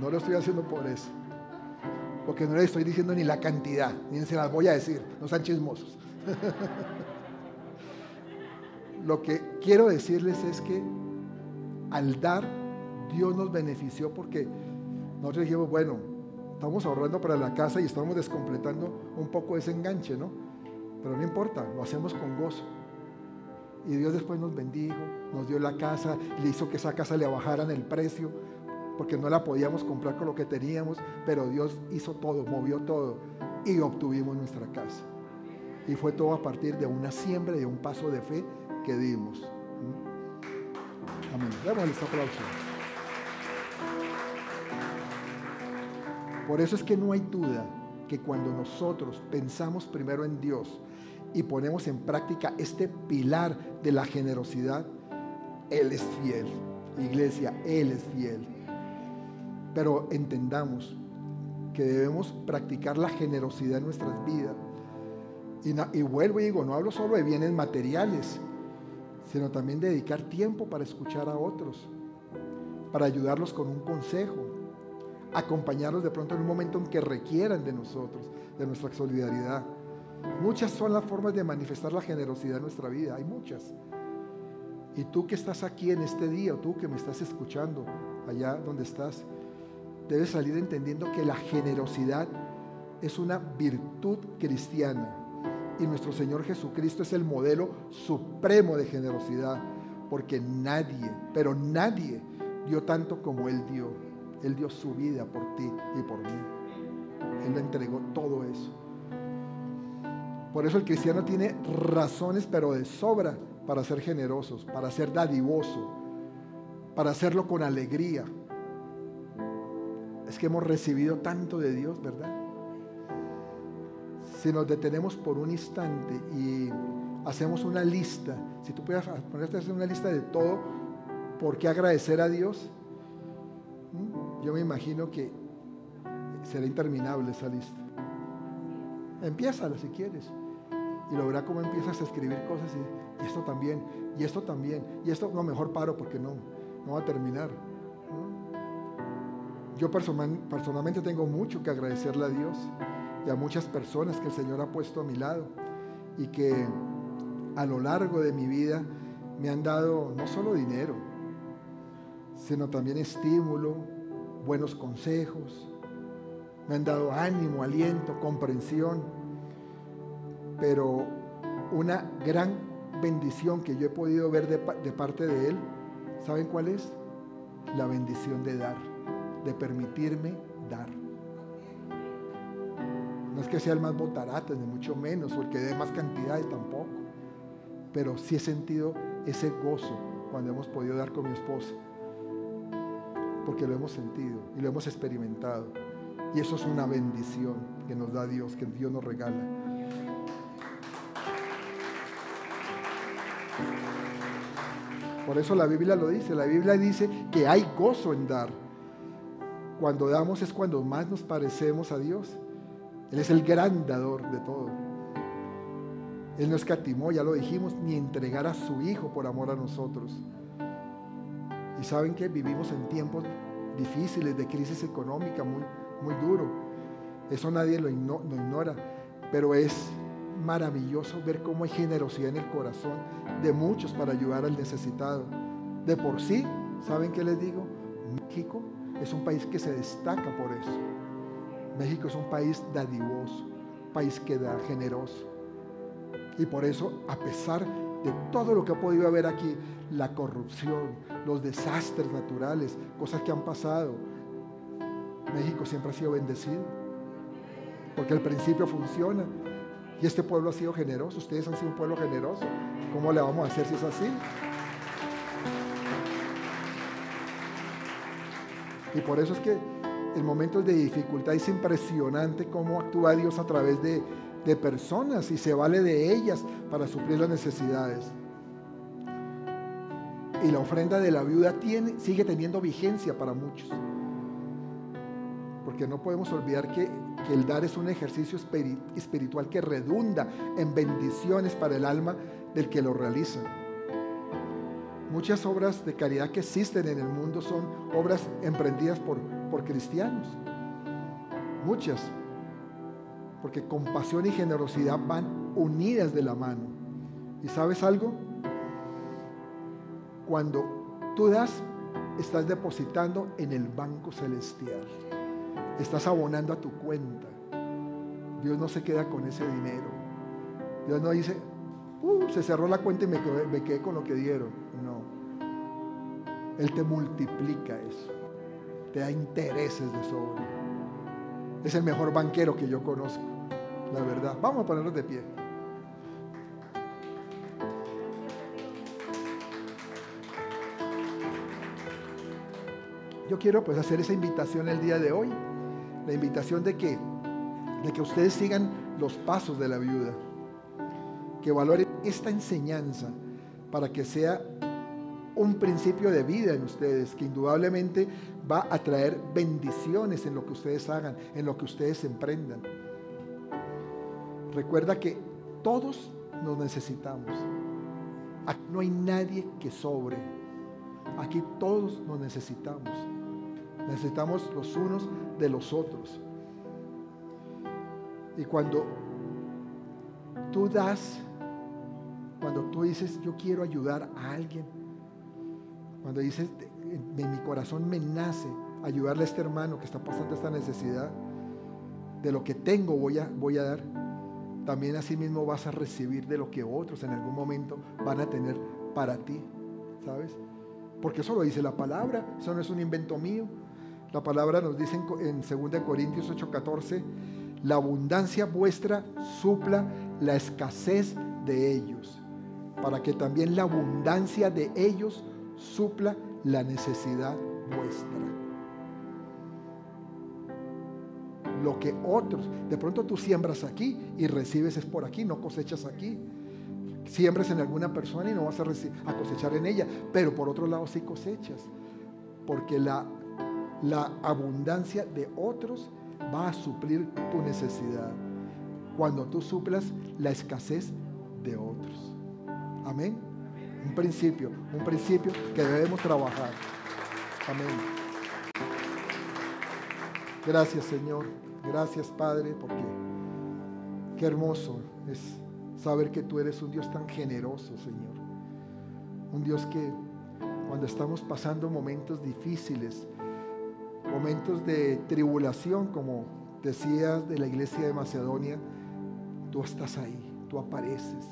No lo estoy haciendo por eso. Porque no le estoy diciendo ni la cantidad, ni se las voy a decir. No sean chismosos. lo que quiero decirles es que al dar, Dios nos benefició porque nosotros dijimos, bueno, estamos ahorrando para la casa y estamos descompletando un poco ese enganche, ¿no? Pero no importa, lo hacemos con gozo. Y Dios después nos bendijo, nos dio la casa, le hizo que esa casa le bajaran el precio, porque no la podíamos comprar con lo que teníamos, pero Dios hizo todo, movió todo y obtuvimos nuestra casa. Y fue todo a partir de una siembra y de un paso de fe que dimos. ¿Mm? Amén. Démosle este aplauso. Por eso es que no hay duda que cuando nosotros pensamos primero en Dios y ponemos en práctica este pilar de la generosidad, Él es fiel. Iglesia, Él es fiel. Pero entendamos que debemos practicar la generosidad en nuestras vidas. Y, y, vuelvo y digo, no hablo solo de bienes materiales, sino también de dedicar tiempo para escuchar a otros, para ayudarlos con un consejo, acompañarlos de pronto en un momento en que requieran de nosotros, de nuestra solidaridad. Muchas son las formas de manifestar la generosidad en nuestra vida, hay muchas. Y tú que estás aquí en este día, o tú que me estás escuchando allá donde estás, debes salir entendiendo que la generosidad es una virtud cristiana. Y nuestro Señor Jesucristo es el modelo supremo de generosidad, porque nadie, pero nadie dio tanto como Él dio. Él dio su vida por ti y por mí. Él le entregó todo eso. Por eso el cristiano tiene razones, pero de sobra, para ser generosos, para ser dadivoso, para hacerlo con alegría. Es que hemos recibido tanto de Dios, ¿verdad? Si nos detenemos por un instante y hacemos una lista, si tú puedes ponerte a hacer una lista de todo, ¿por qué agradecer a Dios? Yo me imagino que será interminable esa lista. Empiézala si quieres. Y lo verá cómo empiezas a escribir cosas y, esto también, y esto también, y esto no, mejor paro porque no, no va a terminar. Yo personalmente tengo mucho que agradecerle a Dios y a muchas personas que el Señor ha puesto a mi lado y que a lo largo de mi vida me han dado no solo dinero, sino también estímulo, buenos consejos, me han dado ánimo, aliento, comprensión, pero una gran bendición que yo he podido ver de, parte de Él, ¿saben cuál es? La bendición de dar, de permitirme dar. No es que sea el más botarate, ni mucho menos, o el que dé más cantidades tampoco, pero sí he sentido ese gozo cuando hemos podido dar con mi esposa porque lo hemos sentido y lo hemos experimentado. Y eso es una bendición que nos da Dios, que Dios nos regala. Por eso la Biblia lo dice. La Biblia dice que hay gozo en dar. Cuando damos es cuando más nos parecemos a Dios. Él es el gran dador de todo. Él no escatimó, ya lo dijimos, ni entregar a su Hijo por amor a nosotros. Saben que vivimos en tiempos difíciles, de crisis económica muy, muy duro. Eso nadie lo, ignora, pero es maravilloso ver cómo hay generosidad en el corazón de muchos para ayudar al necesitado. De por sí, ¿saben qué les digo? México es un país que se destaca por eso. México es un país dadivoso, país que da generoso. Y por eso, a pesar de todo lo que ha podido haber aquí, la corrupción, los desastres naturales, cosas que han pasado. México siempre ha sido bendecido, porque el principio funciona. Y este pueblo ha sido generoso. Ustedes han sido un pueblo generoso. ¿Cómo le vamos a hacer si es así? Y por eso es que en momentos de dificultad es impresionante cómo actúa Dios a través de, de personas y se vale de ellas para suplir las necesidades. Y la ofrenda de la viuda tiene, sigue teniendo vigencia para muchos. Porque no podemos olvidar que, que el dar es un ejercicio espiritual que redunda en bendiciones para el alma del que lo realiza. Muchas obras de caridad que existen en el mundo son obras emprendidas por, por cristianos. Muchas. Porque compasión y generosidad van unidas de la mano. ¿Y sabes algo? Cuando tú das, estás depositando en el banco celestial. Estás abonando a tu cuenta. Dios no se queda con ese dinero. Dios no dice, uh, se cerró la cuenta y me quedé, me quedé con lo que dieron. Él te multiplica eso. Te da intereses de sobra. Es el mejor banquero que yo conozco, la verdad. Vamos a ponernos de pie. Yo quiero pues hacer esa invitación el día de hoy. La invitación de que, de que ustedes sigan los pasos de la viuda. Que valoren esta enseñanza para que sea un principio de vida en ustedes que indudablemente va a traer bendiciones en lo que ustedes hagan, en lo que ustedes emprendan. Recuerda que todos nos necesitamos. Aquí no hay nadie que sobre. Aquí todos nos necesitamos. Necesitamos los unos de los otros. Y cuando tú das, cuando tú dices, yo quiero ayudar a alguien, cuando dices, en mi corazón me nace ayudarle a este hermano que está pasando esta necesidad, de lo que tengo voy a, voy a dar, también así mismo vas a recibir de lo que otros en algún momento van a tener para ti, ¿sabes? Porque eso lo dice la palabra, eso no es un invento mío. La palabra nos dice en 2 Corintios 8:14, la abundancia vuestra supla la escasez de ellos, para que también la abundancia de ellos supla la necesidad vuestra. Lo que otros, de pronto tú siembras aquí y recibes es por aquí, no cosechas aquí. Siembras en alguna persona y no vas a, cosechar en ella, pero por otro lado sí cosechas, porque la, la abundancia de otros va a suplir tu necesidad cuando tú suplas la escasez de otros. Amén. Un principio, un principio que debemos trabajar. Amén. Gracias Señor, gracias Padre, porque qué hermoso es saber que tú eres un Dios tan generoso, Señor. Un Dios que cuando estamos pasando momentos difíciles, momentos de tribulación, como decías de la iglesia de Macedonia, tú estás ahí, tú apareces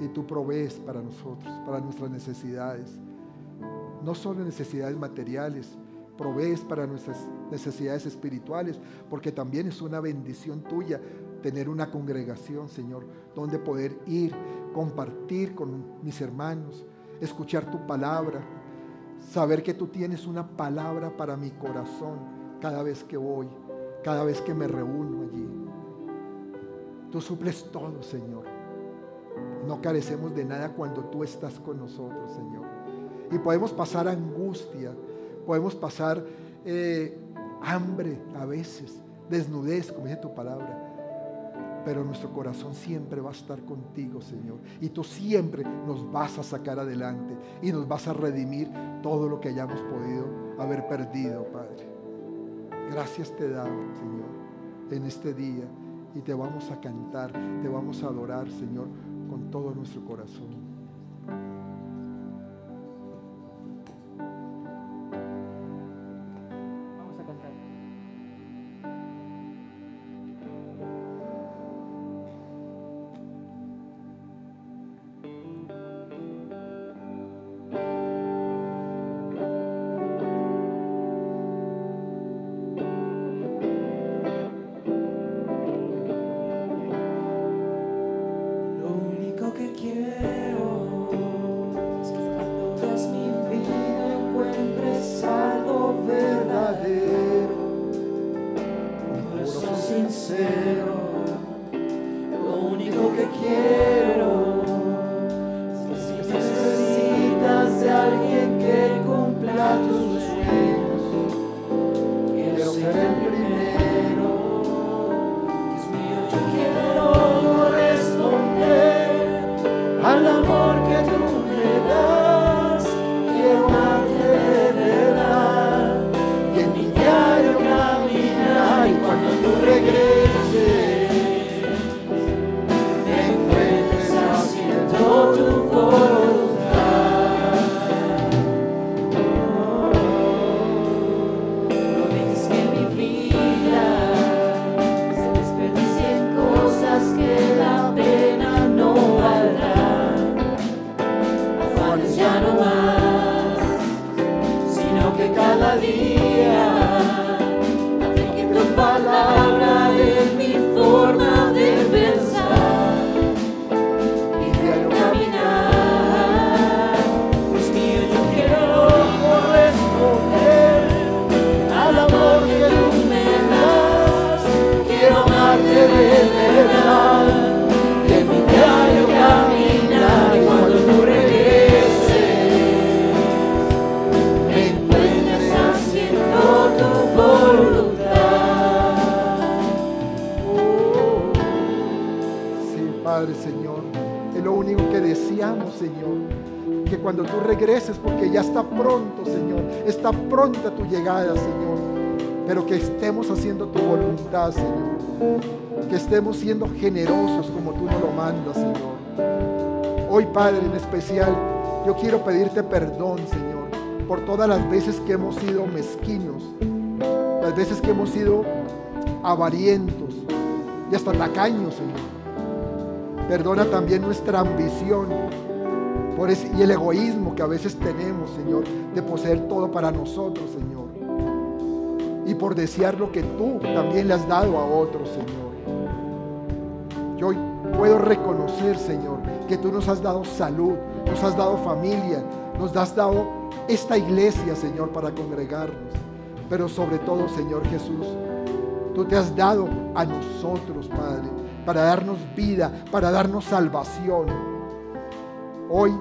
y tú provees para nosotros, para nuestras necesidades. No solo necesidades materiales, provees para nuestras necesidades espirituales, porque también es una bendición tuya tener una congregación, Señor, donde poder ir, compartir con mis hermanos, escuchar tu palabra, saber que tú tienes una palabra para mi corazón cada vez que voy, cada vez que me reúno allí. Tú suples todo, Señor. No carecemos de nada cuando tú estás con nosotros, Señor. Y podemos pasar angustia, podemos pasar eh, hambre a veces, desnudez, como dice tu palabra. Pero nuestro corazón siempre va a estar contigo, Señor. Y tú siempre nos vas a sacar adelante y nos vas a redimir todo lo que hayamos podido haber perdido, Padre. Gracias te damos, Señor, en este día. Y te vamos a cantar, te vamos a adorar, Señor con todo nuestro corazón. Señor. Que estemos siendo generosos como tú nos lo mandas, Señor. Hoy, Padre, en especial, yo quiero pedirte perdón, Señor, por todas las veces que hemos sido mezquinos, las veces que hemos sido avarientos y hasta tacaños, Señor. Perdona también nuestra ambición y el egoísmo que a veces tenemos, Señor, de poseer todo para nosotros, Señor por desear lo que tú también le has dado a otros, Señor. Yo hoy puedo reconocer, Señor, que tú nos has dado salud, nos has dado familia, nos has dado esta iglesia, Señor, para congregarnos. Pero sobre todo, Señor Jesús, tú te has dado a nosotros, Padre, para darnos vida, para darnos salvación. Hoy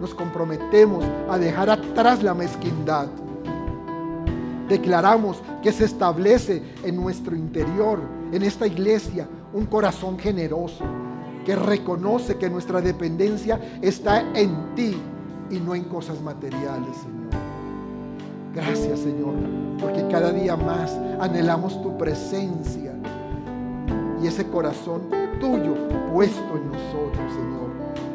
nos comprometemos a dejar atrás la mezquindad declaramos que se establece en nuestro interior, en esta iglesia, un corazón generoso que reconoce que nuestra dependencia está en ti y no en cosas materiales, Señor. Gracias, Señor, porque cada día más anhelamos tu presencia y ese corazón tuyo puesto en nosotros, Señor.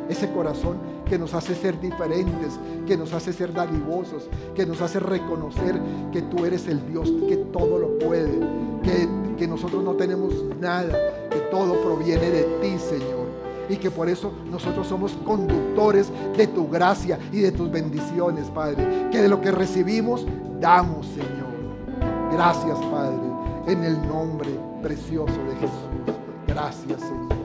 Ese corazón que nos hace ser diferentes, que nos hace ser dadivosos, que nos hace reconocer que tú eres el Dios que todo lo puede, que, que nosotros no tenemos nada, que todo proviene de ti, Señor. Y que por eso nosotros somos conductores de tu gracia y de tus bendiciones, Padre. Que de lo que recibimos, damos, Señor. Gracias, Padre, en el nombre precioso de Jesús. Gracias, Señor.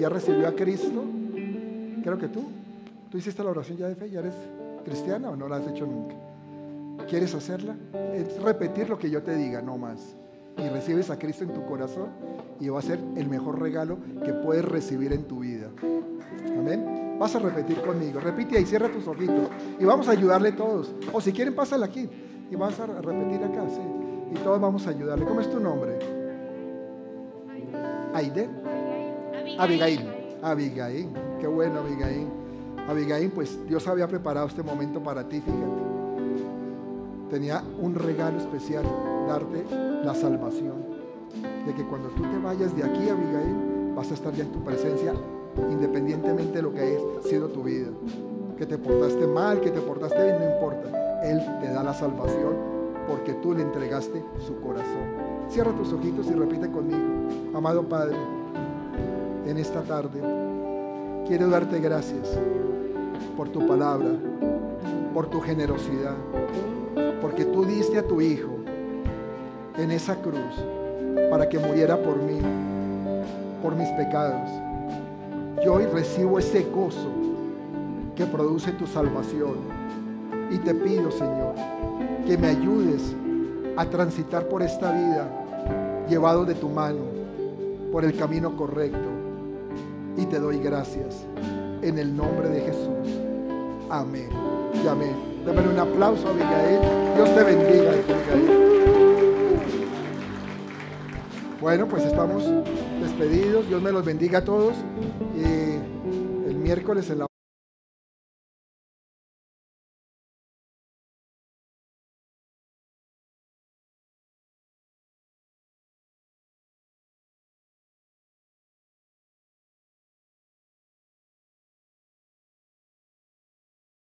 Ya recibió a Cristo, creo que tú. ¿Tú hiciste la oración ya de fe? ¿Ya eres cristiana o no la has hecho nunca? ¿Quieres hacerla? Es repetir lo que yo te diga, no más. Y recibes a Cristo en tu corazón y va a ser el mejor regalo que puedes recibir en tu vida. Amén. Vas a repetir conmigo. Repite ahí, cierra tus ojitos. Y vamos a ayudarle todos. O si quieren, pásala aquí. Y vas a repetir acá, sí. Y todos vamos a ayudarle. ¿Cómo es tu nombre? Aide. Abigail. Abigail. Qué bueno, Abigail. Abigail, pues Dios había preparado este momento para ti, fíjate. Tenía un regalo especial, darte la salvación. De que cuando tú te vayas de aquí, Abigail, vas a estar ya en tu presencia, independientemente de lo que haya sido tu vida. Que te portaste mal, que te portaste bien, no importa. Él te da la salvación porque tú le entregaste su corazón. Cierra tus ojitos y repite conmigo. Amado Padre, en esta tarde quiero darte gracias por tu palabra, por tu generosidad, porque tú diste a tu Hijo en esa cruz para que muriera por mí, por mis pecados. Yo hoy recibo ese gozo que produce tu salvación y te pido, Señor, que me ayudes a transitar por esta vida llevado de tu mano por el camino correcto. Y te doy gracias en el nombre de Jesús. Amén. Y amén. Dame un aplauso a Abigail. Dios te bendiga, Abigail. Bueno, pues estamos despedidos. Dios me los bendiga a todos. Y el miércoles en la